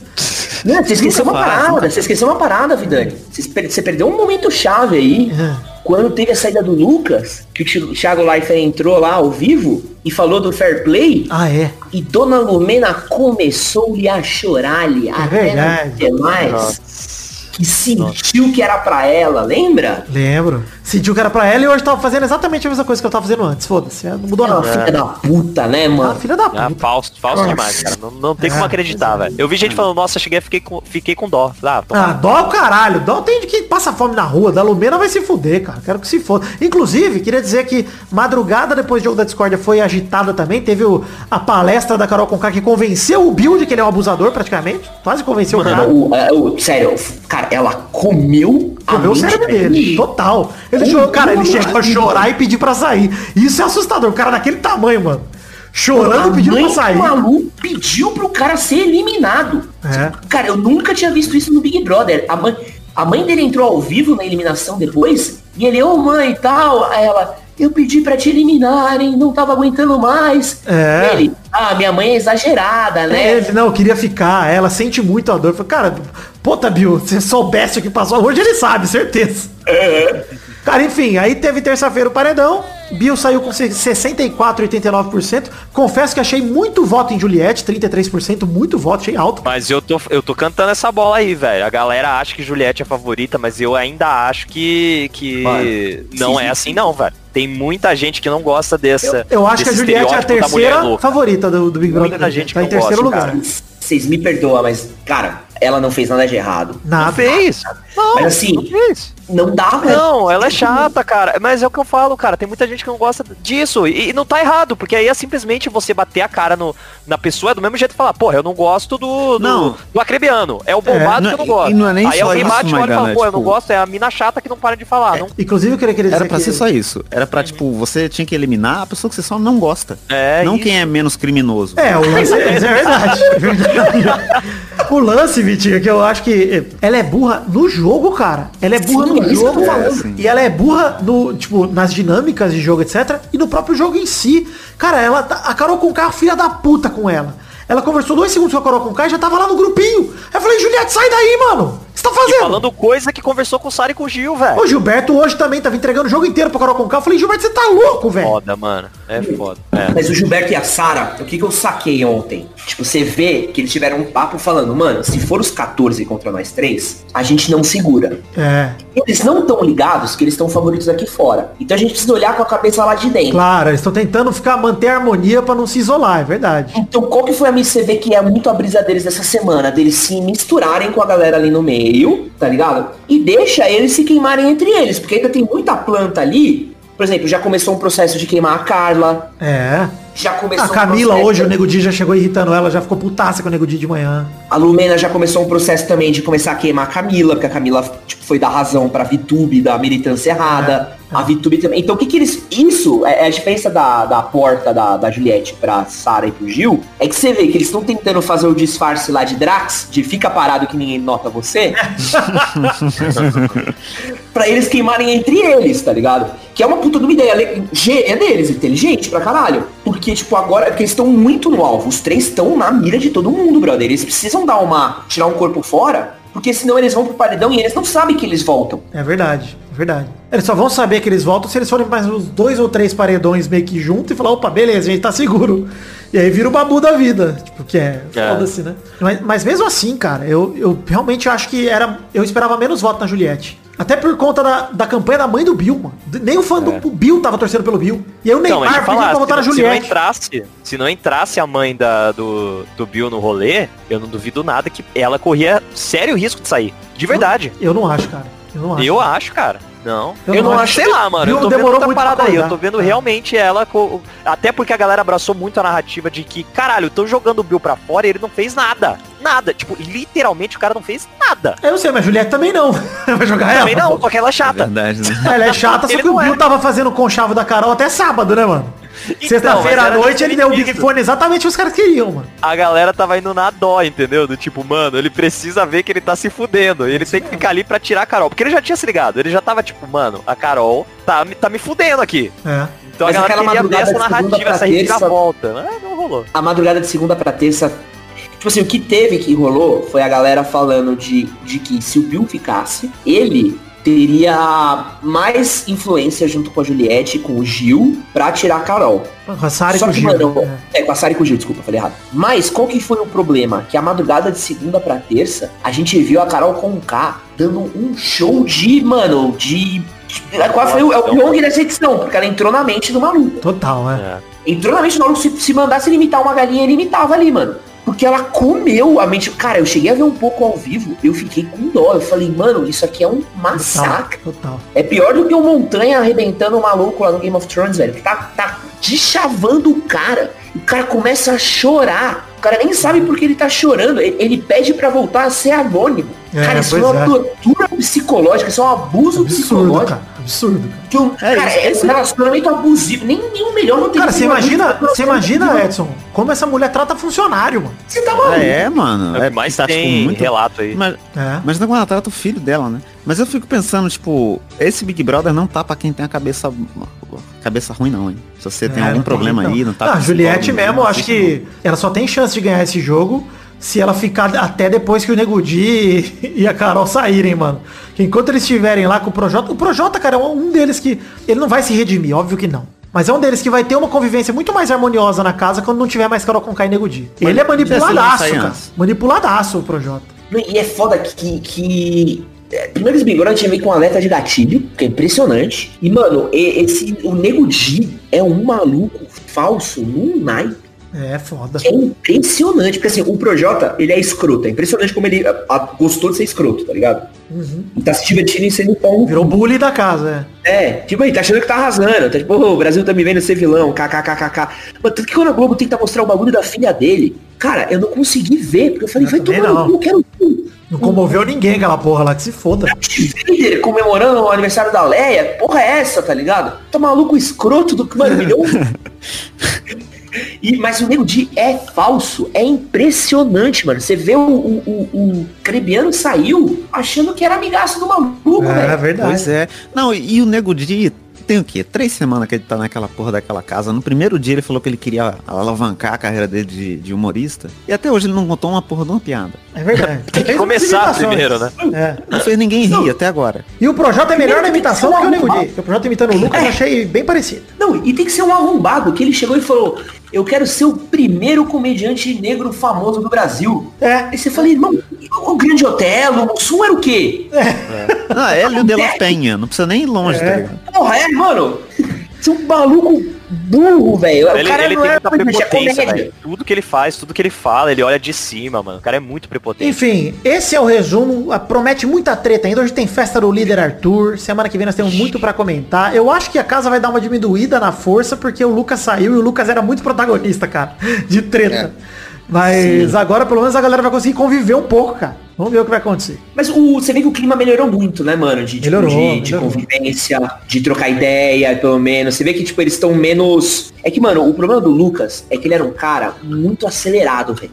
Não, você esqueceu uma faz, parada, nunca você esqueceu uma parada, Vidani. Você, per- você perdeu um momento chave aí. É. Quando teve a saída do Lucas, que o Thi- Thiago Leifert entrou lá ao vivo e falou do fair play. Ah, é. E Dona Lumena começou-lhe a chorar-lhe. É até verdade. não mais. Que sentiu que era pra ela, lembra? Lembro. Sentiu que era pra ela e hoje tava fazendo exatamente a mesma coisa que eu tava fazendo antes. Foda-se, não mudou Ela, nada. filha da puta, né, Ah, mano? filha da Ah, puta. falso, falso demais, cara. Não, não tem É, como acreditar, velho. Eu vi gente falando, nossa, cheguei e fiquei com, fiquei com dó. Ah, Ah, dó é o caralho. Dó tem de que passa fome na rua. Da Lumena vai se fuder, cara. Quero que se foda. Inclusive, queria dizer que madrugada depois do jogo da discórdia foi agitada também. Teve o- a palestra da Carol Conká que convenceu o Bill de que ele é um abusador, praticamente. Quase convenceu o cara. O, é, o- sério, cara, ela comeu a Comeu o cérebro dele. Total. Ele chorou, cara, ele chegou a chorar e pedir pra sair. Isso é assustador. O cara daquele tamanho, mano. Chorando e pedindo mãe pra sair. do maluco pediu pro cara ser eliminado. É. Cara, eu nunca tinha visto isso no Big Brother. A mãe, a mãe dele entrou ao vivo na eliminação depois, e ele, ô mãe e tal, aí ela, eu pedi pra te eliminarem, não tava aguentando mais. É. Ele, ah, minha mãe é exagerada, né? Ele, não, queria ficar. Ela sente muito a dor. Falei, cara, puta, Bill, se você soubesse o que passou. Hoje ele sabe, certeza. Cara, enfim, aí teve terça-feira o paredão. Bill saiu com 64,89%. Confesso que achei muito voto em Juliette, 33%, muito voto, achei alto. Mas eu tô, eu tô cantando essa bola aí, velho. A galera acha que Juliette é a favorita, mas eu ainda acho que, que Mano, não sim, é sim. assim não, velho. Tem muita gente que não gosta dessa. Eu acho que a Juliette é a terceira favorita do, do Big Brother. Muita gente tá que em não terceiro gosta, lugar. Vocês me perdoam, mas, cara, ela não fez nada de errado. Nada. Fez. Não, Mas assim, não não dá, velho. Não, ela é chata, cara. Mas é o que eu falo, cara. Tem muita gente que não gosta disso. E, e não tá errado, porque aí é simplesmente você bater a cara no, na pessoa é do mesmo jeito e falar, porra, eu não gosto do, do, Não. do acrebiano. É o bombado não- que eu não gosto. e não é nem aí só alguém isso, bate e olha e fala, pô, eu não tipo- gosto, é a mina chata que não para de falar. Não... Inclusive eu queria, queria dizer Era pra que... ser só isso. Era pra, tipo, você tinha que eliminar a pessoa que você só não gosta. É, não isso. quem é menos criminoso. É, o lance é, é verdade. é verdade. o lance, Vitinho, é que eu acho que ela é burra no jogo, cara. Ela é burra Sim, no é jogo sim. e ela é burra no, tipo, nas dinâmicas de jogo, etc. E no próprio jogo em si. Cara, ela tá- a Carol Conká é uma filha da puta com ela. Ela conversou dois segundos com a Carol Conká e já tava lá no grupinho. Aí eu falei, Juliette, sai daí, mano. Você tá E fazendo? falando coisa que conversou com o Sara e com o Gil, velho. O Gilberto hoje também tava entregando o jogo inteiro pra Carol Conká. Eu falei, Gilberto, você tá louco, velho. Foda, mano. É foda. É. Mas o Gilberto e a Sara, o que, que eu saquei ontem? Tipo, você vê que eles tiveram um papo falando, mano, se for os 14 contra nós três, a gente não segura. É, Eles não estão ligados que eles estão favoritos aqui fora. Então a gente precisa olhar com a cabeça lá de dentro. claro, eles estão tentando ficar, manter a harmonia pra não se isolar, é verdade. Então qual que foi a você vê que é muito a brisa deles dessa semana? Deles se misturarem com a galera ali no meio, tá ligado? E deixa eles se queimarem entre eles, porque ainda tem muita planta ali. Por exemplo, já começou um processo de queimar a Carla. É. Já começou A Camila um processo- hoje, o Nego Di já chegou irritando ela, já ficou putaça com o Nego Di de manhã. A Lumena já começou um processo também de começar a queimar a Camila, porque a Camila tipo, foi dar razão pra VTube da militância errada. A VTube também. Então o que que eles. Isso é é a diferença da, da porta da, da Juliette pra Sarah e pro Gil. É que você vê que eles estão tentando fazer o disfarce lá de Drax, de fica parado que ninguém nota você. pra eles queimarem entre eles, tá ligado? Que é uma puta de uma ideia. Ge- É deles, inteligente pra caralho. Porque, tipo, agora, porque eles estão muito no alvo. Os três estão na mira de todo mundo, brother. Eles precisam dar uma. tirar um corpo fora. Porque senão eles vão pro paredão e eles não sabem que eles voltam. É verdade, é verdade. Eles só vão saber que eles voltam se eles forem mais uns dois ou três paredões meio que junto e falar, opa, beleza, a gente tá seguro. E aí vira o babu da vida. Tipo, que é, É. foda-se, né? Mas, mas mesmo assim, cara, eu, eu realmente acho que era. Eu esperava menos voto na Juliette. Até por conta da, da campanha da mãe do Bill, mano. Nem o fã do o Bill tava torcendo pelo Bill. E aí o Então, Neymar eu pediu pra votar na não- se não Juliette. entrasse, se não entrasse a mãe da, do, do Bill no rolê, eu não duvido nada que ela corria sério risco de sair. De verdade. Eu não acho, cara. Eu não acho. Eu acho, cara. Não. Eu Eu, não não acho. acho. Sei lá, mano. Bill Eu tô vendo demorou outra muito parada aí. Eu tô vendo É. realmente ela. co- Até porque a galera abraçou muito a narrativa de que, caralho, tô jogando o Bill pra fora e ele não fez nada. Nada. Tipo, literalmente o cara não fez nada. Eu sei, mas a Juliette também não. Vai jogar ela. Também não, só que ela é É chata. verdade, né? Ela é chata, só que o não Bill é. tava fazendo conchavo da Carol até sábado, né, mano? Então, Sexta-feira à noite ele deu o Big isso. Fone exatamente o que os caras queriam, mano. a galera tava indo na dó, entendeu? Do tipo, mano, ele precisa ver que ele tá se fudendo. Ele tem que ficar ali pra tirar a Carol. Porque ele já tinha se ligado. Ele já tava tipo, mano, a Carol tá, me- tá me fudendo aqui. É. Então Mas a galera aquela queria ver madrugada essa de segunda narrativa, essa terça- reviravolta. Mas não rolou. a madrugada de segunda pra terça. Tipo assim, o que teve que rolou foi a galera falando de, de que se o Bill ficasse, ele teria mais influência junto com a Juliette e com o Gil pra tirar a Carol. Com a e Só com o que, Gil. mano, É. é, com a e com o Gil, desculpa, falei errado. Mas qual que foi o problema? Que a madrugada de segunda pra terça, a gente viu a Carol com K dando um show de, mano, de. Qual foi o, é o Pyong dessa edição? Porque ela entrou na mente do maluco. Total, é. É. Entrou na mente do maluco, se, se mandasse limitar uma galinha, ele imitava ali, mano. Porque ela comeu a mente. Cara, eu cheguei a ver um pouco ao vivo, eu fiquei com dó. Eu falei, mano, isso aqui é um massacre. Total. É pior do que o Montanha arrebentando o maluco lá no Game of Thrones, velho. Que tá, tá deschavando o cara. O cara começa a chorar. O cara nem sabe por que ele tá chorando. Ele, ele pede pra voltar a ser anônimo. É, cara, isso é uma é. tortura psicológica, isso é um abuso Absurdo, psicológico. cara. Absurdo, cara. Que um, É, cara, isso- é um relacionamento abusivo. Nem, nem o melhor não tem Cara, você imagina, você imagina. Edson, como essa mulher trata funcionário, mano. Você tá maluco? É, mano. É, É, mas tá, tipo, tem muito- relato aí. Mas, É. Imagina quando ela trata o filho dela, né? Mas eu fico pensando, tipo, esse Big Brother não tá pra quem tem a cabeça cabeça ruim, não, hein? Se você tem É, algum não problema não. aí, não tá Ah, a com Juliette mesmo, não acho que ela só tem chance de ganhar esse jogo se ela ficar até depois que o Nego Di e a Carol saírem, mano. Que enquanto eles estiverem lá com o Projota, o Projota, cara, é um deles que ele não vai se redimir, óbvio que não. Mas é um deles que vai ter uma convivência muito mais harmoniosa na casa quando não tiver mais Carol com Kai e Nego Di. Ele é manipuladaço, cara. Manipuladaço o Projota. E é foda que. que... é, Primeiro que esse Big Brother tinha meio com um alerta de gatilho, que é impressionante. E, mano, esse, o Nego Di é um maluco falso num naipe. É foda. É impressionante, porque assim, o Projota, ele é escroto. É impressionante como ele a- a- gostou de ser escroto, tá ligado? E tá se divertindo em sendo pão. Virou bully da casa, É, tipo aí, tá achando que tá arrasando. Tá tipo, "Ô, o Brasil tá me vendo ser vilão, kkkk. Mas tanto que quando a Globo tenta mostrar o bagulho da filha dele, cara, eu não consegui ver, porque eu falei, vai também tomar não. no cu, quero Não comoveu ninguém aquela porra lá, que se foda. Vader comemorando o aniversário da Leia. Porra é essa, tá ligado? Tá maluco escroto do mano, me deu um- E, mas o Nego Di é falso, é impressionante, mano. Você vê o, o, o, o Crebiano saiu achando que era amigaço do maluco, velho. Pois é. Não, e, o Nego Di tem o quê? Três semanas que ele tá naquela porra daquela casa. No primeiro dia ele falou que ele queria alavancar a carreira dele de, de humorista. E até hoje ele não contou uma porra de uma piada. É verdade. Tem que começar primeiro, né? É. Não fez ninguém rir até agora. E o Projota é melhor na imitação do que o Nego Di. O Projota imitando o Lucas eu achei bem parecido. Não, e tem que ser um arrombado, que ele chegou e falou, eu quero ser o primeiro comediante negro famoso do Brasil. É. Aí você fala, irmão, o Grande Otelo, o Mussum era o quê? Ah, é Hélio de la Penha. Não precisa nem ir longe, tá ligado? Porra, é, mano? Você é um maluco burro, velho. O Ele, cara ele não tem é muita é prepotência. Tudo que ele faz, tudo que ele fala, ele olha de cima, mano. O cara é muito prepotente. Enfim, esse é o resumo. Ah, Promete muita treta ainda. Hoje tem festa do líder Arthur. Semana que vem nós temos muito pra comentar. Eu acho que a casa vai dar uma diminuída na força, porque o Lucas saiu e o Lucas era muito protagonista, cara. De treta. Mas agora pelo menos a galera vai conseguir conviver um pouco, cara. Vamos ver o que vai acontecer. Mas o, você vê que o clima melhorou muito, né, mano? De, tipo, Melhorou, de, de melhorou. convivência, de trocar ideia, pelo menos. Você vê que, tipo, eles estão menos. É que, mano, o problema do Lucas é que ele era um cara muito acelerado, velho.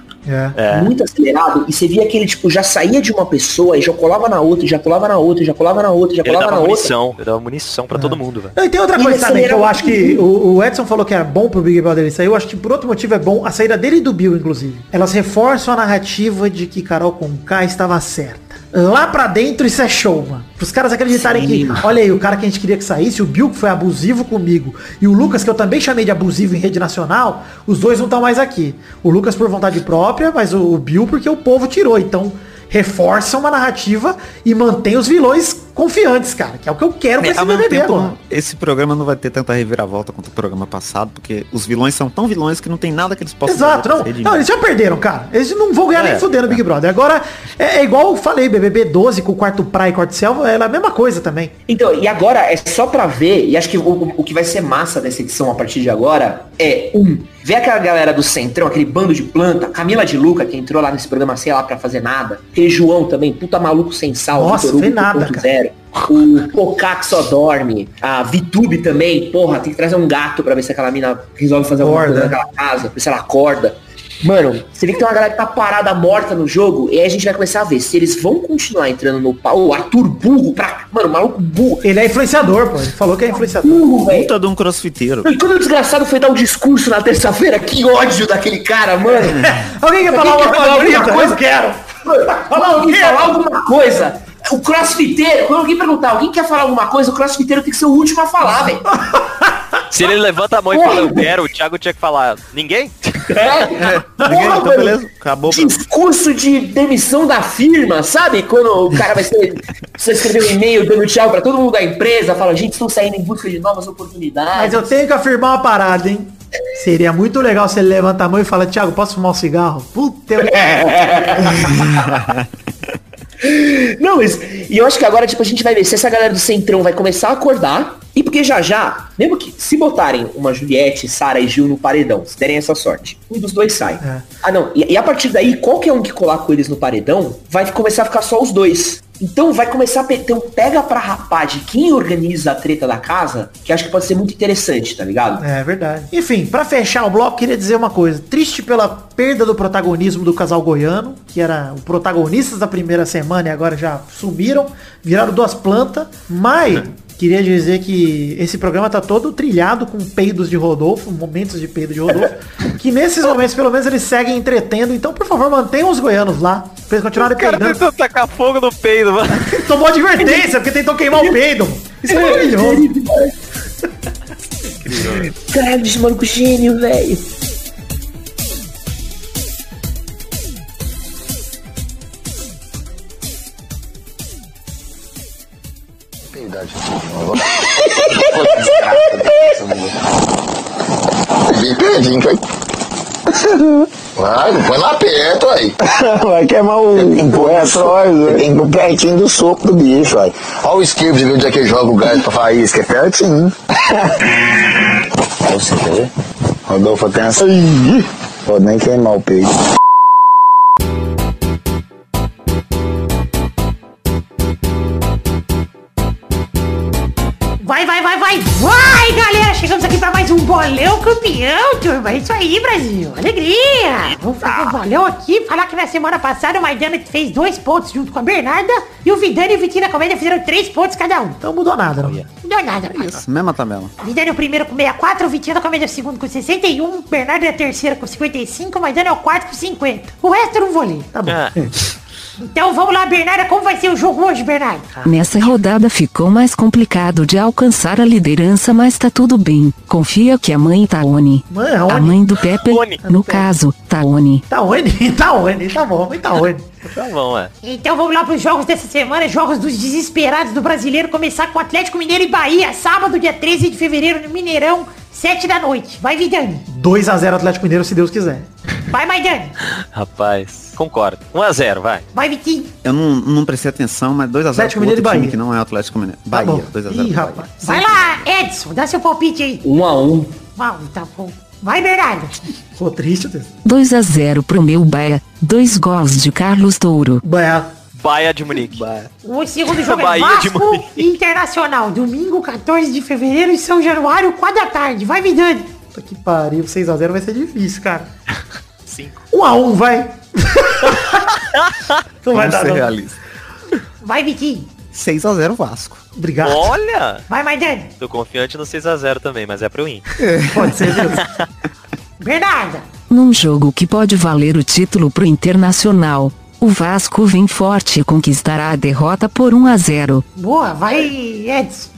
É. Muito acelerado. E você via que ele, tipo, já saía de uma pessoa e já colava na outra, e já colava na outra, e já colava na outra, e já Ele colava dava na outra. munição, ele dava munição pra todo mundo, velho. Não, e tem outra coisa também que eu acho que o, o Edson falou que era bom pro Big Brother ele sair. Eu acho que por outro motivo é bom a saída dele e do Bill, inclusive. Elas reforçam a narrativa de que Carol Conká estava certa. Lá pra dentro isso é show, mano. Pros caras acreditarem Sim, que, mano. olha aí, o cara que a gente queria que saísse, o Bill que foi abusivo comigo, e o Lucas, que eu também chamei de abusivo em rede nacional, os dois não estão mais aqui. O Lucas por vontade própria, mas o, o Bill porque o povo tirou. Então, reforça uma narrativa e mantém os vilões confiantes, cara. Que é o que eu quero pra É, esse BBB tempo, esse programa não vai ter tanta reviravolta quanto o programa passado, porque os vilões são tão vilões que não tem nada que eles possam Exato, fazer não. Não, eles já perderam, cara. Eles não vão ganhar É, nem fudendo no Big Brother. Agora, é, é igual eu falei, BBB 12 com o quarto praia e quarto selva, é a mesma coisa também. Então, e agora é só pra ver, e acho que o, o- que vai ser massa dessa edição a partir de agora é, um, ver aquela galera do Centrão, aquele bando de planta, Camila de Luca, que entrou lá nesse programa, sei lá, pra fazer nada, aquele João também, puta maluco sem sal, Nossa, Vitor fez Hugo nada, 2.0, o que só dorme, a Vitube também, porra, tem que trazer um gato pra ver se aquela mina resolve fazer alguma Acorda. coisa naquela casa, ver se ela acorda. Mano, você vê que tem uma galera que tá parada, morta no jogo, e aí a gente vai começar a ver se eles vão continuar entrando no pau. O Arthur burro pra. Mano, maluco burro. Ele é influenciador, pô. Ele falou que é influenciador. Burro, velho. Puta de um crossfiteiro. E quando o desgraçado foi dar o discurso na terça-feira, que ódio daquele cara, mano. Alguém quer falar Alguém falar alguma coisa? Eu quero. Alguém falar alguma coisa. O crossfiteiro, quando alguém perguntar, alguém quer falar alguma coisa, o crossfiteiro tem que ser o último a falar, velho. Se ele levanta a mão e fala, eu quero, o Thiago tinha que falar, ninguém? É. Ninguém, Porra, então mano. beleza, acabou. Discurso de demissão da firma, sabe? Quando o cara vai ser. Você escrever um e-mail dando tchau pra todo mundo da empresa, fala, gente, estão saindo em busca de novas oportunidades. Mas eu tenho que afirmar uma parada, hein? Seria muito legal se ele levanta a mão e fala, Thiago, posso fumar um cigarro? Puta, eu... Não, mas. E eu acho que agora, tipo, a gente vai ver se essa galera do Centrão vai começar a acordar. E porque já já, mesmo que se botarem uma Juliette, Sara e Gil no paredão, se derem essa sorte, um dos dois sai. É. Ah, não. E, e a partir daí, qualquer um que colar com eles no paredão, vai começar a ficar só os dois. Então vai começar a pe- ter um pega pra rapar de quem organiza a treta da casa, que acho que pode ser muito interessante, tá ligado? É verdade. Enfim, pra fechar o bloco, queria dizer uma coisa. Triste pela perda do protagonismo do casal goiano, que era o protagonistas da primeira semana e agora já sumiram, viraram duas plantas, mas queria dizer que esse programa tá todo trilhado com peidos de Rodolfo, momentos de peido de Rodolfo, que nesses momentos pelo menos eles seguem entretendo, então por favor mantenham os goianos lá, pra eles continuarem O cara peidando. tentou tacar fogo no peido, mano. Tomou advertência, porque tentou queimar o peido. Isso é maravilhoso. Caralho, esse maluco gênio, velho. Bem perdido, foi. Vai, não põe lá perto aí. Vai queimar o Você tem que ir pertinho do sopro do bicho, aí. Olha o esquivo de ver onde é que joga o gás pra faísca, é pertinho. Olha você quer ver? Rodolfo essa. Pode nem queimar o peito. Vai, vai, vai, vai, vai, galera! Chegamos aqui pra mais um bolão campeão, turma. É isso aí, Brasil. Alegria! Vamos fazer um bolão aqui. Falar que na semana passada o Maidana fez dois pontos junto com a Bernarda e o Vidani e o Vitinho da Comédia fizeram três pontos cada um. Então mudou nada, não. Não deu nada, pai. Isso, mesma tabela. Vidani é o primeiro com 64, o Vitinho da Comédia é o segundo com 61, Bernardo é a terceira com 55, o Maidana é o quarto com 50. O resto eu não vou ler. Tá bom. Então vamos lá, Bernarda. Como vai ser o jogo hoje, Bernardo? Nessa rodada ficou mais complicado de alcançar a liderança, mas tá tudo bem. Confia que a mãe Taone, Mãe, a mãe do Pepe, no caso, Taone, Tá onde? Tá onde? Tá bom, mas tá? Tá bom, é. Então vamos lá pros jogos dessa semana, jogos dos desesperados do brasileiro. Começar com Atlético Mineiro e Bahia, sábado, dia 13 de fevereiro, no Mineirão, 7 da noite. Vai, Vidani. 2x0 Atlético Mineiro, se Deus quiser. Vai, Maidani. Rapaz, concordo. 1x0, vai. Vai, Vitinho. Eu não, não prestei atenção, mas 2x0 Atlético Mineiro e Bahia. que não é o Atlético Mineiro. Tá Bahia, bom. 2x0 Ih, Bahia. rapaz. Vai lá, Edson. Dá seu palpite aí. 1 a 1 Uau, tá bom. Vai, Bernardo. Ficou triste, Deus. 2 a 0 pro meu Bahia, dois gols de Carlos Touro. Bahia. Baia de Munique. O segundo jogo é Bahia de Vasco Munique. Internacional. Domingo, 14 de fevereiro, em São Januário, 4 da tarde. Vai, Vidani. Puta que pariu. 6x0 vai ser difícil, cara. 5. 1x1, vai. Não vai Vamos dar, ser não. realistas. Vai, Vitinho. 6x0 Vasco. Obrigado. Olha! Vai, Maidani. Tô confiante no 6x0 também, mas é pro IN. Pode ser, Deus. Bernarda. Num jogo que pode valer o título pro Internacional, o Vasco vem forte e conquistará a derrota por 1 a 0. Boa, vai, Edson.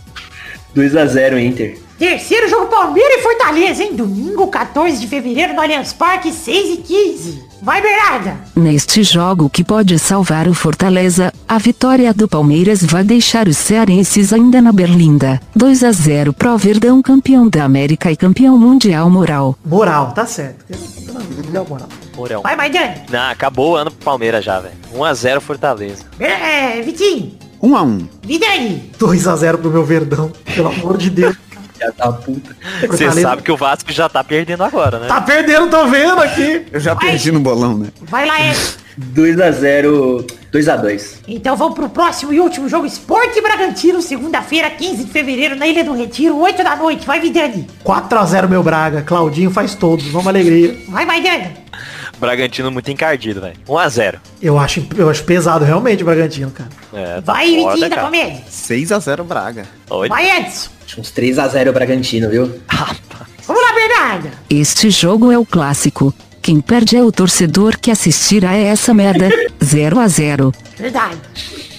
2x0 Inter. Terceiro jogo Palmeiras e Fortaleza, hein? Domingo, 14 de fevereiro, no Allianz Parque, 6 e 15. Vai, Bernarda. Neste jogo que pode salvar o Fortaleza, a vitória do Palmeiras vai deixar os cearenses ainda na berlinda. 2 a 0 pro Verdão campeão da América e campeão mundial moral. Moral, tá certo. Moral. Morão. Vai, Maidani. Não, acabou o ano pro Palmeiras já, velho. 1x0 Fortaleza. É, Vitinho. 1x1. Vidani. 2x0 pro meu Verdão. Pelo amor de Deus. Já tá puta. Você sabe que o Vasco já tá perdendo agora, né? Tá perdendo, tô vendo aqui. Eu já perdi no bolão, né? Vai lá, Edson. 2x0. 2x2. Então vamos pro próximo e último jogo, Esporte Bragantino, segunda-feira, 15 de fevereiro, na Ilha do Retiro, 8 da noite. Vai, Vidani. 4x0 meu Braga. Claudinho faz todos. Vamos alegria. Vai, Maidani. Bragantino muito encardido, velho. 1x0. Eu acho, eu acho pesado realmente o Bragantino, cara. É, tá Vai, foda, Vitinho da cara. Comédia. 6x0 Braga. Oi. Vai, Edson. Acho uns 3x0 Bragantino, viu? Vamos lá, Bernarda. Este jogo é o clássico. Quem perde é o torcedor que assistirá a essa merda. 0 a 0. Verdade.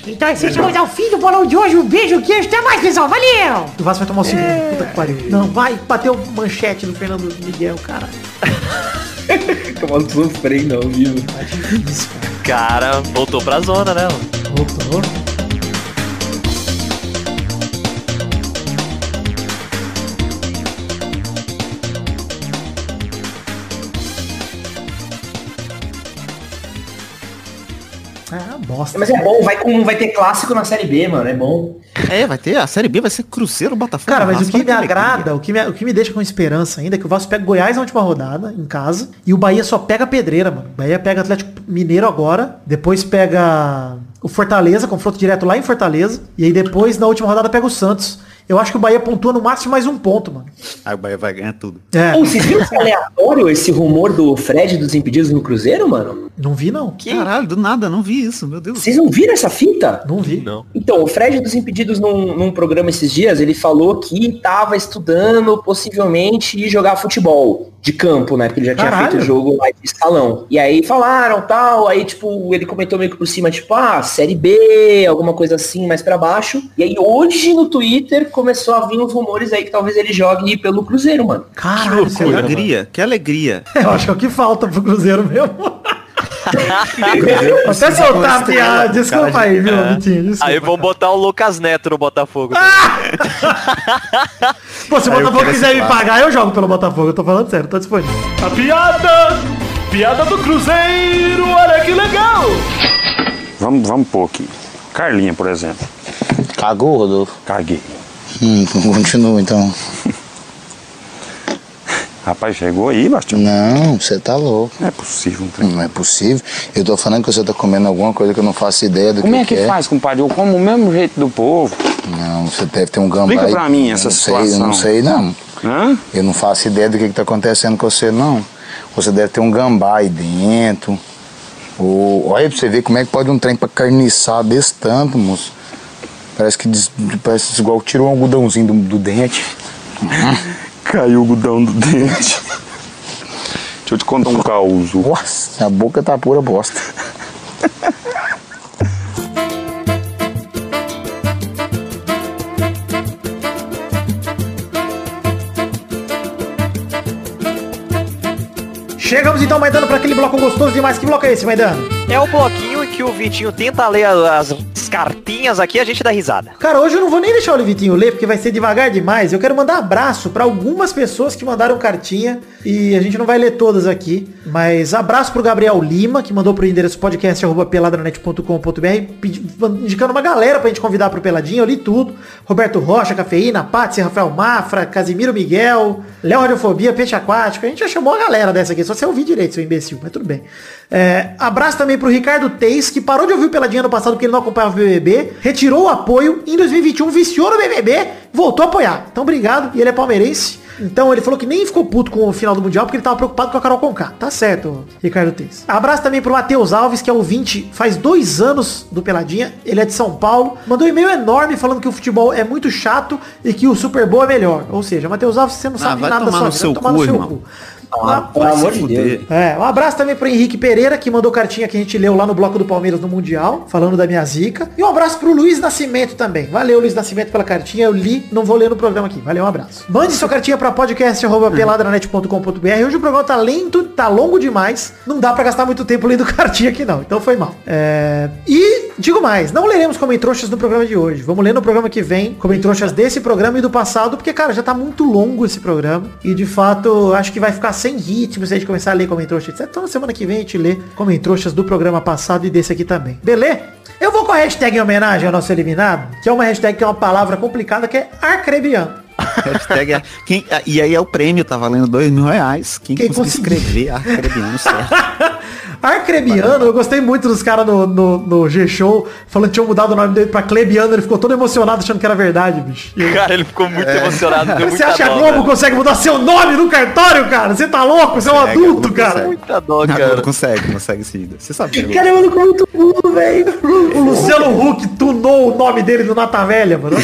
Então assim chegamos ao fim do bolão de hoje. Um beijo, queijo. Até mais, pessoal. Valeu. O Vasco vai tomar o segundo. Puta que pariu. Não, vai. Bateu manchete no Fernando Miguel, cara. Um sofrer não, viu? Cara, voltou pra zona, né? Voltou. Bosta. Mas é bom, vai, com, vai ter clássico na Série B, mano. É bom. É, vai ter. A Série B vai ser Cruzeiro, Botafogo. Cara, mas o que me agrada, o que me, o que me deixa com esperança ainda é que o Vasco pega Goiás na última rodada, em casa, e o Bahia só pega pedreira, mano. O Bahia pega Atlético Mineiro agora, depois pega o Fortaleza, confronto direto lá em Fortaleza, e aí depois, na última rodada, pega o Santos. Eu acho que o Bahia pontua no máximo mais um ponto, mano. Aí o Bahia vai ganhar tudo. É, Pô, vocês viram esse aleatório, esse rumor do Fred dos impedidos no Cruzeiro, mano? Não vi não. Caralho, do nada, não vi isso, meu Deus. Vocês não viram essa fita? Não vi. Não. Então, o Fred dos Impedidos num, num programa esses dias, ele falou que tava estudando possivelmente jogar futebol de campo, né? Porque ele já tinha Caralho. feito jogo lá de salão. E aí falaram tal, aí tipo, ele comentou meio que por cima, tipo, ah, série B, alguma coisa assim, mais pra baixo. E aí hoje no Twitter começou a vir uns rumores aí que talvez ele jogue pelo Cruzeiro, mano. Caralho, Que será? alegria, que alegria. Eu acho que é o que falta pro Cruzeiro mesmo. Até soltar a piada. Desculpa aí, viu, Vitinho? Desculpa. Aí vão botar o Lucas Neto no Botafogo. Pô, se o Aí Botafogo quiser me pagar, eu jogo pelo Botafogo. Eu tô falando sério, tô disponível. A piada! Piada do Cruzeiro, olha que legal! Vamos, vamos pôr aqui. Carlinha, por exemplo. Cagou, Rodolfo? Caguei. Hum, continua então. Rapaz, chegou aí, Bastião? Não, você tá louco. Não é possível, um trem. Não é possível. Eu tô falando que você tá comendo alguma coisa que eu não faço ideia do Como que é que é. faz, compadre? Eu como o mesmo jeito do povo. Não, você deve ter um gambá. Explica aí. pra mim Eu essa não sei, Eu situação. não sei, não. Hã? Eu não faço ideia do que, que tá acontecendo com você, não. Você deve ter um gambá aí dentro. Ou, olha pra você ver como é que pode um trem pra carniçar desse tanto, moço. Parece que des- parece igual tirou um algodãozinho do, do dente. Caiu o algodão do dente. Deixa eu te contar um caos. Nossa, a boca tá pura bosta. Chegamos então, Maidano, pra aquele bloco gostoso demais. Que bloco é esse, Maidano? É o bloquinho que o Vitinho tenta ler as cartinhas aqui e a gente dá risada. Cara, hoje eu não vou nem deixar o Livitinho ler, porque vai ser devagar demais. Eu quero mandar abraço pra algumas pessoas que mandaram cartinha e a gente não vai ler todas aqui. Mas abraço pro Gabriel Lima, que mandou pro endereço podcast.peladranet.com.br indicando uma galera pra gente convidar pro Peladinho. Eu li tudo. Roberto Rocha, Cafeína, Patsy, Rafael Mafra, Casimiro Miguel, Léo Radiofobia, Peixe Aquático. A gente já chamou a galera dessa aqui, só você ouvir direito, seu imbecil, mas tudo bem. É, abraço também pro Ricardo Teis, que parou de ouvir o Peladinha no passado porque ele não acompanhava o BBB, retirou o apoio, em 2021 viciou no BBB, voltou a apoiar. Então obrigado, e ele é palmeirense. Então ele falou que nem ficou puto com o final do Mundial porque ele tava preocupado com a Carol Conká. Tá certo, Ricardo Teis. Abraço também pro Matheus Alves, que é ouvinte faz dois anos do Peladinha. Ele é de São Paulo. Mandou um e-mail enorme falando que o futebol é muito chato e que o Super Bowl é melhor. Ou seja, Matheus Alves, você não Ah, sabe nada da tomar sua no vida, seu vai tomar cu, no seu cu. Ah, pelo amor de Deus. É, um abraço também pro Henrique Pereira, que mandou cartinha que a gente leu lá no bloco do Palmeiras no Mundial, falando da minha zica. E um abraço pro Luiz Nascimento também. Valeu, Luiz Nascimento, pela cartinha. Eu li, não vou ler no programa aqui. Valeu, um abraço. Mande sua cartinha pra podcast.peladranet.com.br. Hoje o programa tá lento, tá longo demais. Não dá pra gastar muito tempo lendo cartinha aqui, não. Então foi mal. É... E digo mais, não leremos comentroxas no programa de hoje. Vamos ler no programa que vem, comentroxas desse programa e do passado, porque, cara, já tá muito longo esse programa. E de fato, acho que vai ficar sem ritmo se a gente começar a ler comentroxas, etc. Então na semana que vem a gente lê comentroxas do programa passado e desse aqui também. Beleza? Eu vou com a hashtag em homenagem ao nosso eliminado, que é uma hashtag que é uma palavra complicada, que é arcrebiano. Hashtag é- quem- e aí é o prêmio, tá valendo dois mil reais. Quem, Quem conseguir. escrever arcrebiano certo. Arcrebiano, eu gostei muito dos caras no, no, no G-Show falando que tinham mudado o nome dele pra Clebiano, ele ficou todo emocionado achando que era verdade, bicho. Cara, ele ficou muito É. emocionado. Deu Você muita acha que a Globo consegue mudar seu nome no cartório, cara? Você tá louco? Você é um adulto, Globo cara. consegue. Muita dó, cara. Globo consegue, consegue sim. Você sabe. que a Cara, eu muito burro, velho. O Luciano Huck tunou o nome dele do Nata Velha, mano.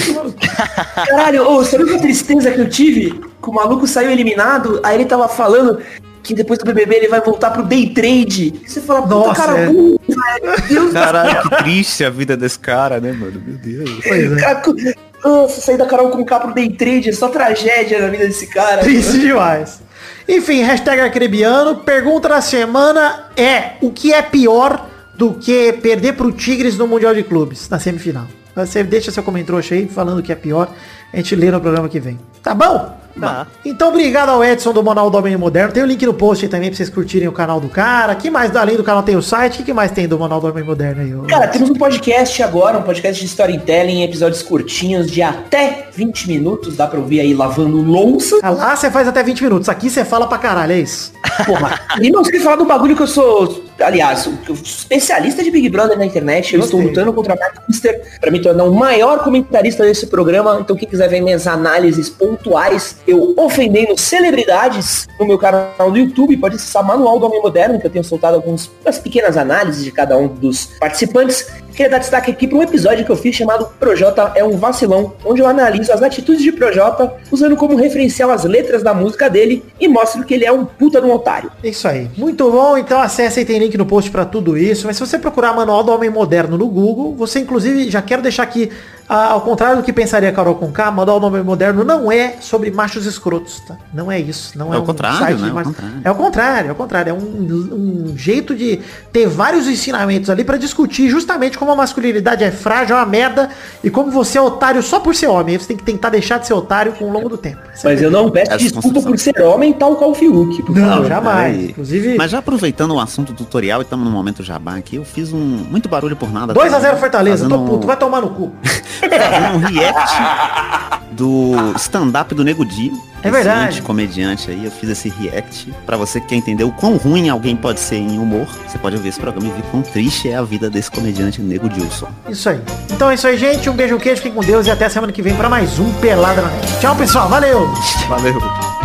Caralho, ô, sabe que tristeza que eu tive? Que o maluco saiu eliminado, aí ele tava falando que depois do BBB ele vai voltar pro day trade. Você fala, puta Nossa, cara, é. Deus Caralho, que triste a vida desse cara, né, mano? Meu Deus. Pois é. Nossa, sair da Carol com K pro day trade é só tragédia na vida desse cara. Triste demais. Enfim, hashtag arcrebiano. Pergunta da semana é, o que é pior do que perder pro Tigres no Mundial de Clubes, na semifinal? Você deixa seu comentário aí falando que é pior. A gente lê no programa que vem. Tá bom? Tá. Então, obrigado ao Edson do Manual do Homem Moderno. Tem o link no post aí também pra vocês curtirem o canal do cara. que mais, além do canal, tem o site? O que, mais tem do Manual do Homem Moderno aí? Cara, temos um podcast agora, um podcast de storytelling, episódios curtinhos de até 20 minutos. Dá pra ouvir aí lavando louça. Ah, Lá você faz até 20 minutos. Aqui você fala pra caralho, é isso? Porra, e não sei falar do bagulho que eu sou, aliás, eu especialista de Big Brother na internet. Eu estou Gostei. lutando contra a Mark Mister pra me tornar o maior comentarista desse programa. Então quem quiser ver minhas análises pontuais, eu ofendendo celebridades no meu canal no YouTube, pode acessar Manual do Homem Moderno, que eu tenho soltado algumas umas pequenas análises de cada um dos participantes. Queria dar destaque aqui para um episódio que eu fiz chamado Projota é um vacilão, onde eu analiso as atitudes de Projota, usando como referencial as letras da música dele e mostro que ele é um puta de um otário. Isso aí. Muito bom. Então acesse aí, tem link no post pra tudo isso. Mas se você procurar Manual do Homem Moderno no Google, você inclusive, já quero deixar aqui a- ao contrário do que pensaria a Carol com K, mandar o nome moderno não é sobre machos escrotos, tá? Não é isso. Não é, É o um contrário, site né? de É o machos- contrário. É o contrário, é o contrário. É um, um jeito de ter vários ensinamentos ali pra discutir justamente como a masculinidade é frágil, é uma merda, e como você é otário só por ser homem. Aí Você tem que tentar deixar de ser otário com o longo do tempo. Mas eu não peço desculpa por ser homem tal qual o Fiuk. Não, favor. jamais. Aí. Inclusive- Mas já aproveitando o assunto tutorial e estamos no momento jabá aqui, eu fiz um muito barulho por nada. 2x0 Fortaleza, tô puto, vai tomar no cu. fazendo um react do stand-up do Nego Di. É verdade. comediante aí, eu fiz esse react. Pra você que quer entender o quão ruim alguém pode ser em humor, você pode ouvir esse programa e ver quão triste é a vida desse comediante Nego Dilson. Isso aí. Então é isso aí, gente. Um beijo, um queijo, fiquem com Deus e até semana que vem pra mais um Pelada na Net. Tchau, pessoal. Valeu! Valeu.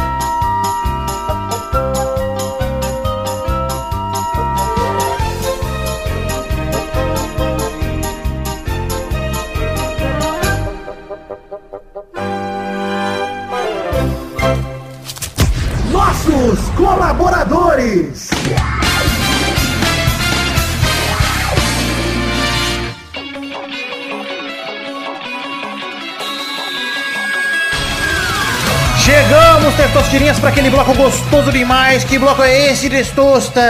Testostirinhas, para aquele bloco gostoso demais. Que bloco é esse, Testosta?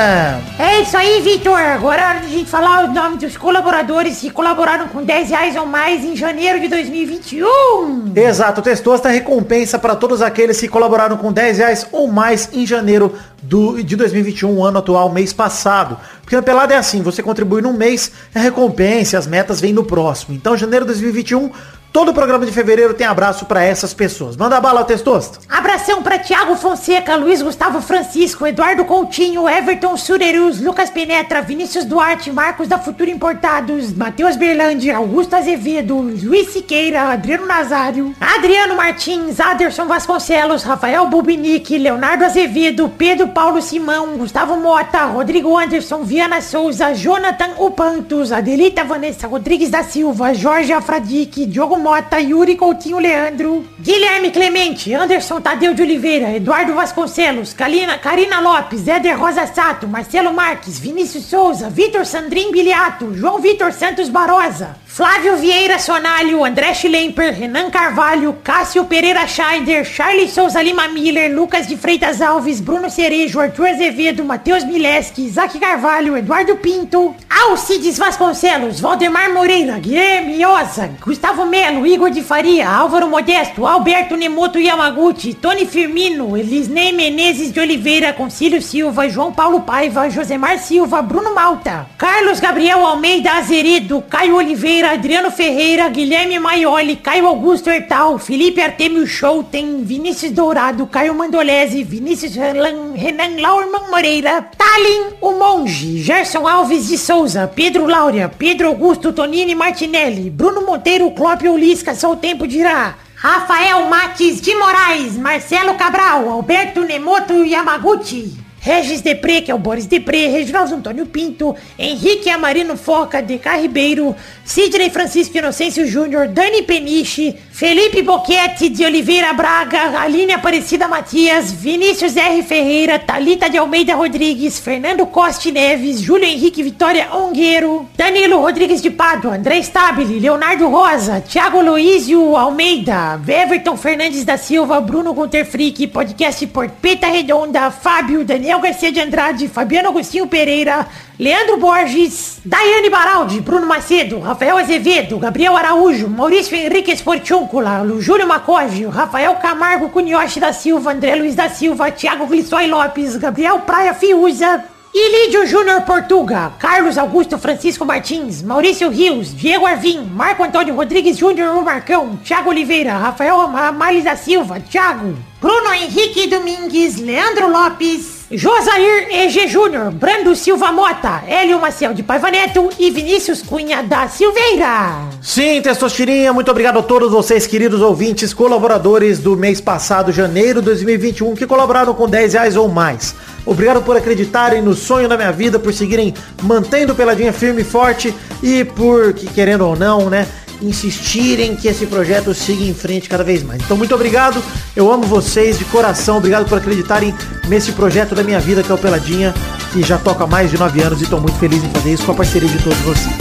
É isso aí, Vitor. Agora é hora de a gente falar o nome dos colaboradores que colaboraram com 10 reais ou mais em janeiro de 2021. Exato, Testosta recompensa para todos aqueles que colaboraram com 10 reais ou mais em janeiro do, de 2021, ano atual, mês passado. Porque na pelada é assim, você contribui num mês, é recompensa, as metas vêm no próximo. Então, janeiro de 2021, todo programa de fevereiro tem abraço para essas pessoas. Manda bala, Testosta. Abração pra Thiago Fonseca, Luiz Gustavo Francisco, Eduardo Coutinho, Everton Surerus, Lucas Penetra, Vinícius Duarte, Marcos da Futura Importados, Matheus Berlândia, Augusto Azevedo, Luiz Siqueira, Adriano Nazário, Adriano Martins, Aderson Vasconcelos, Rafael Bubinique, Leonardo Azevedo, Pedro Paulo Simão, Gustavo Mota, Rodrigo Anderson, Viana Souza, Jonathan Upantos, Adelita Vanessa Rodrigues da Silva, Jorge Afradique, Diogo Mota, Yuri Coutinho Leandro, Guilherme Clemente, Anderson Tadeu de Oliveira, Eduardo Vasconcelos, Kalina, Karina Lopes, Éder Rosa Sato, Marcelo Marques, Vinícius Souza, Vitor Sandrin Biliato, João Vitor Santos Barosa, Flávio Vieira Sonalho, André Schlemper, Renan Carvalho, Cássio Pereira Scheider, Charles Souza Lima Miller, Lucas de Freitas Alves, Bruno Cerejo, Arthur Azevedo, Matheus Mileski, Isaac Carvalho, Eduardo Pinto, Alcides Vasconcelos, Valdemar Moreira, Guilherme Oza, Gustavo Melo, Igor de Faria, Álvaro Modesto, Alberto Nemoto Yamaguchi, Tony Firmino, Elisnei Menezes de Oliveira, Concílio Silva, João Paulo Paiva, Josemar Silva, Bruno Malta, Carlos Gabriel Almeida Azeredo, Caio Oliveira, Adriano Ferreira, Guilherme Maioli, Caio Augusto Hertal, Felipe Artemio Schouten, Vinícius Dourado, Caio Mandolese, Vinícius Renan, Renan Laurman Moreira, Talin, o Monge, Gerson Alves de Souza, Pedro Laura, Pedro Augusto Tonini Martinelli, Bruno Monteiro, Clópio Ulisca, só o tempo dirá. Rafael Mates de Moraes, Marcelo Cabral, Alberto Nemoto Yamaguchi, Regis Depré, que é o Boris Depré, Reginaldo Antônio Pinto, Henrique Amarino Foca, DK Ribeiro, Sidney Francisco Inocêncio Júnior, Dani Peniche, Felipe Boquete de Oliveira Braga, Aline Aparecida Matias, Vinícius R. Ferreira, Talita de Almeida Rodrigues, Fernando Coste Neves, Júlio Henrique Vitória Ongueiro, Danilo Rodrigues de Pádua, André Stabile, Leonardo Rosa, Thiago Luísio Almeida, Everton Fernandes da Silva, Bruno Gunter Frick, podcast Porpeta Redonda, Fábio, Daniel Garcia de Andrade, Fabiano Agostinho Pereira, Leandro Borges, Daiane Baraldi, Bruno Macedo, Rafael Azevedo, Gabriel Araújo, Maurício Henrique Esportiúncula, Júlio Macoge, Rafael Camargo Cunhoche da Silva, André Luiz da Silva, Thiago Glissói Lopes, Gabriel Praia Fiuza, Ilídio Júnior Portuga, Carlos Augusto Francisco Martins, Maurício Rios, Diego Arvim, Marco Antônio Rodrigues Júnior o Marcão, Thiago Oliveira, Rafael Amales da Silva, Thiago, Bruno Henrique Domingues, Leandro Lopes, Josair EG Júnior, Brando Silva Mota, Hélio Maciel de Paiva Neto e Vinícius Cunha da Silveira. Sim, Testostirinha, muito obrigado a todos vocês, queridos ouvintes, colaboradores do mês passado, janeiro de 2021, que colaboraram com 10 reais ou mais. Obrigado por acreditarem no sonho da minha vida, por seguirem mantendo Peladinha firme e forte e por, que querendo ou não, né, insistirem que esse projeto siga em frente cada vez mais. Então, muito obrigado, eu amo vocês de coração, obrigado por acreditarem nesse projeto da minha vida que é o Peladinha, que já toca há mais de nove anos e estou muito feliz em fazer isso com a parceria de todos vocês.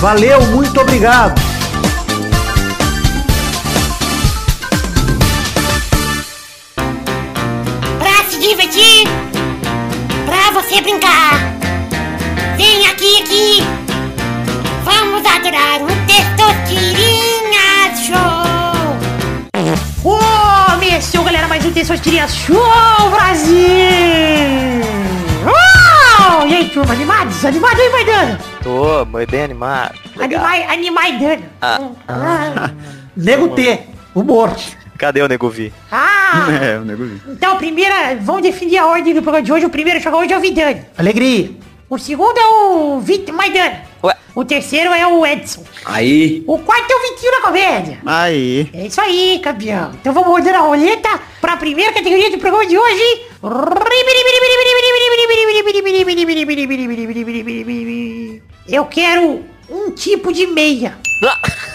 Valeu, muito obrigado! Pra se divertir, pra você brincar, vem aqui, aqui! Adorar um Testosterinha Show. Começou, galera, mais um Testosterinha Show, Brasil. Uau! E aí, turma, animados? Animado aí, Maidana? Tô, bem animado. Animai, animaidana. Ah. Ah. Nego T, humor. Cadê o Nego Vi? Ah! É, o nego vi. Então, a primeira, vamos definir a ordem do programa de hoje. O primeiro chegou hoje é o Vidani. Alegria. O segundo é o Vit Maidana. O terceiro é o Edson. Aí. O quarto é o Vitinho da Comédia. Aí. É isso aí, campeão. Então vamos rodar a roleta para a primeira categoria do programa de hoje. Eu quero um tipo de meia.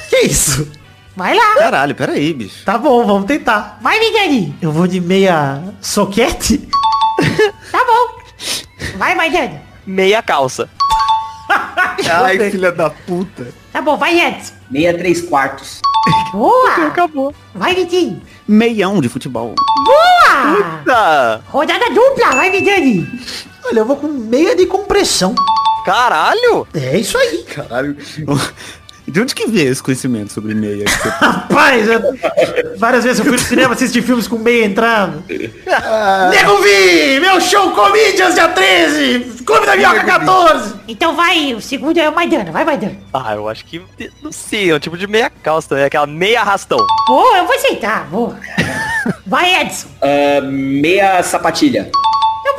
Que isso? Vai lá. Caralho, peraí, bicho. Tá bom, vamos tentar. Vai, Vidani. Eu vou de meia soquete. Tá bom. Vai, Maidana. Meia calça. Ai, filha da puta. Tá bom, vai, Edson. Meia três quartos. Boa. Acabou. Vai, Vitinho. Meião de futebol. Boa. Tá. Rodada dupla. Vai, Vidani. Olha, eu vou com meia de compressão. Caralho. É isso aí. Caralho. De onde que veio esse conhecimento sobre meia? você- Rapaz, eu- várias vezes eu fui no cinema assistir filmes com meia entrada. Nego Vi! Meu show Comedians dia 13! Clube da Minhoca 14! Então vai, o segundo é o Maidana. Vai, Maidana. Ah, eu acho que, não sei, é um tipo de meia calça também, aquela meia arrastão. Boa, eu vou aceitar. Boa. Vai, Edson. Ah, meia sapatilha.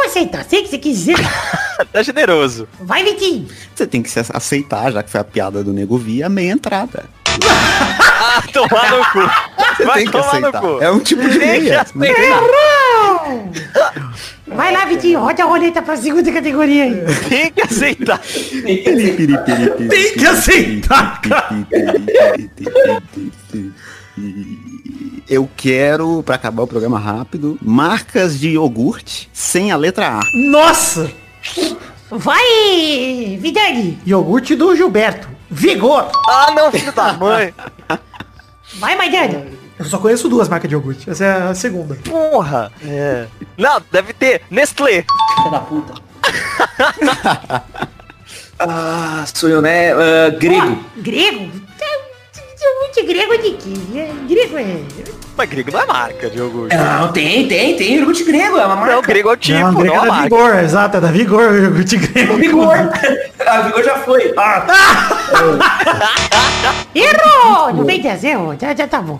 Aceitar. Sei que você quiser. tá generoso. Vai, Vitinho. Você tem que se aceitar, já que foi a piada do nego vi, a meia entrada. Ah, tomar no cu. Você Vai tem que aceitar. É um tipo de Tem que meia. aceitar. Errou! Vai lá, Vitinho. Roda a roleta pra segunda categoria aí. Tem que aceitar. Tem que aceitar, Eu quero, pra acabar o programa rápido, marcas de iogurte sem a letra A. Nossa! Vai, Vidani. Iogurte do Gilberto. Vigor! Ah, não, filho da mãe. Vai, Maidana. Eu só conheço duas marcas de iogurte. Essa é a segunda. Porra. É. Não, deve ter Nestlé. Filha da puta. ah, sou eu, né? Ah, grego. Ó, grego? Muito grego de quê? É, Grego é... Mas grego não é marca de iogurte. Não, tem, tem, tem iogurte grego, é uma marca. Não, grego é o tipo, não, não, grego a é da marca. Vigor, exato, é da Vigor o iogurte grego. Vigor. ah, Vigor já foi. Ah, Errou! Não vem desenho, já, já tá bom.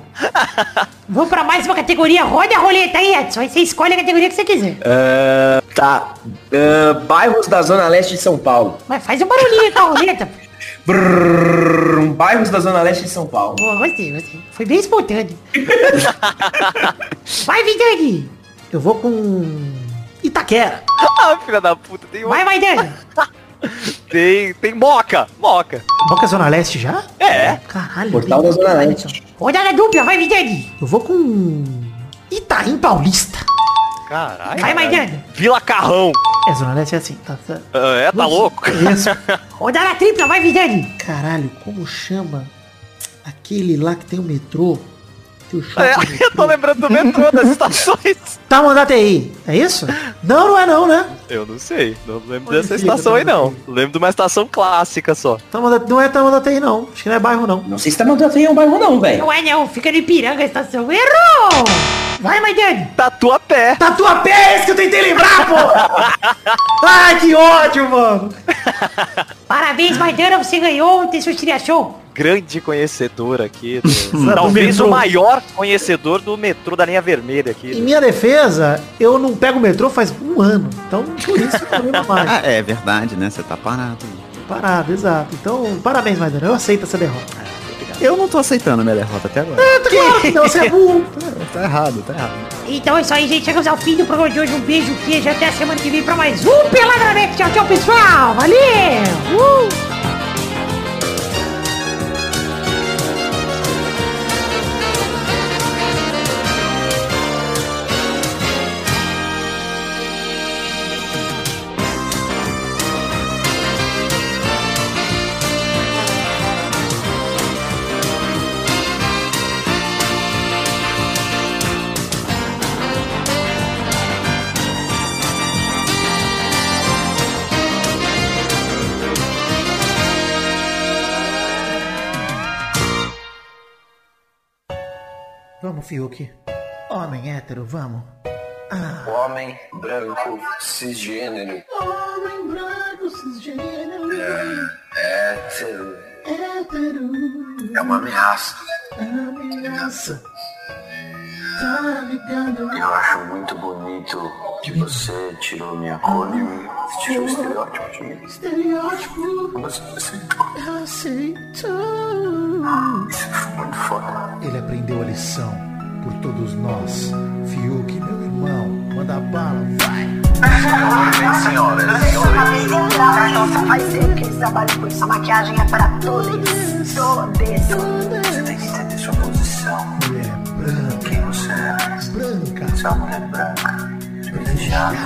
Vamos pra mais uma categoria. Roda a roleta aí, Edson. Aí você escolhe a categoria que você quiser. Ah, tá. Ah, bairros da Zona Leste de São Paulo. Mas faz um barulhinho com a roleta. Brrr, bairros da Zona Leste de São Paulo. Boa, gostei, gostei. Foi bem espontâneo. Vai, Vidani. Eu vou com Itaquera. Ah, filha da puta, tem Vai, uma... Maidana. Tem, tem moca. Moca. Boca Zona Leste já? É. Caralho. Portal da Zona Leste. Rodada dupla, vai, Vidani. Eu vou com Itaim Paulista. Caralho. Vai, Maidana. Vila Carrão. É, Zona Leste é assim. Tá, tá. Ah, É, tá louco? Isso. Rodada tripla, vai, Vidani. Caralho, como chama aquele lá que tem o metrô? Que o shopping É, eu tô lembrando do metrô das estações. Tamanduá TI, é isso? Não, não é não, né? Eu não sei, não lembro Onde dessa estação aí não. Lembro de uma estação clássica só. Tamanduá, não é Tamanduá TI não, acho que não é bairro não. Não sei se Tamanduá tem um bairro não, velho. Não é não, fica no Ipiranga a estação. Errou! Vai, Maidani. Tatuapé. Tatuapé, é esse que eu tentei lembrar, pô! Ai, que ódio, mano! Parabéns, Maidana, você ganhou o Tessotiria Show. Grande conhecedor aqui. do- Talvez o maior conhecedor do metrô da linha vermelha aqui. Em minha defesa, eu não pego o metrô faz um ano, então por isso eu mais. Ah, é verdade, né? Você tá parado. Parado, exato. Então, parabéns, Maidana, eu aceito essa derrota. Eu não tô aceitando a minha derrota até agora. É, tá claro que não, você é burro. Tá errado, tá errado. Então é isso aí, gente. Chegamos ao fim do programa de hoje. Um beijo, queijo. Até a semana que vem pra mais um Peladamente. Tchau, tchau, pessoal. Valeu! Uh! Fiuk. Homem hétero, vamos. Ah. Homem branco cisgênero. Homem branco, cisgênero. É, hétero. Hétero. É uma ameaça. Ameaça. Tá ligado? Eu acho muito bonito que você tirou minha cor de mim. Você tirou o estereótipo de mim. Estereótipo. Você aceitou. Aceitou. Muito foda. Ele aprendeu a lição por todos nós. Fiuk, meu irmão, manda bala, vai. Senhoras, Então só faz tempo que eles trabalham com isso. A maquiagem é para todos. Todos. Você tem que entender sua posição. Mulher branca. Quem você é? Branca. Você é uma mulher branca. Privilegiada.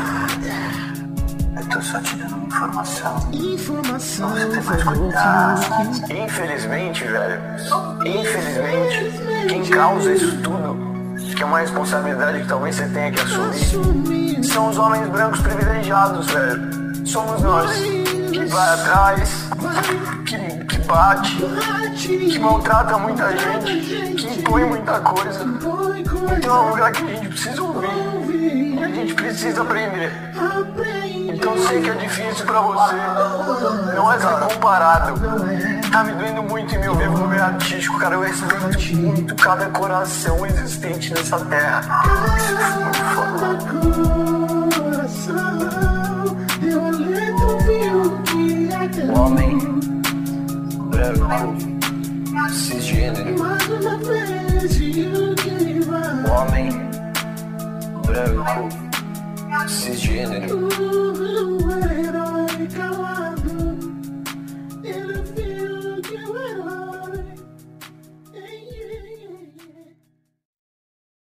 Eu tô só te dando uma informação. Informação. Você tem mais cuidado. Infelizmente, velho. Infelizmente, quem causa isso tudo, que é uma responsabilidade que talvez você tenha que assumir, são os homens brancos privilegiados, velho. Somos nós. Que vai atrás, que, que bate, que maltrata muita gente, que impõe muita coisa. Então é um lugar que a gente precisa ouvir. A gente precisa aprender. Então sei que é difícil pra você. Não é ser comparado. Tá me doendo muito em meu vivo no meio artístico, cara. Eu respeito muito cada coração existente nessa terra. Homem branco cisgênero. Homem branco cisgênero.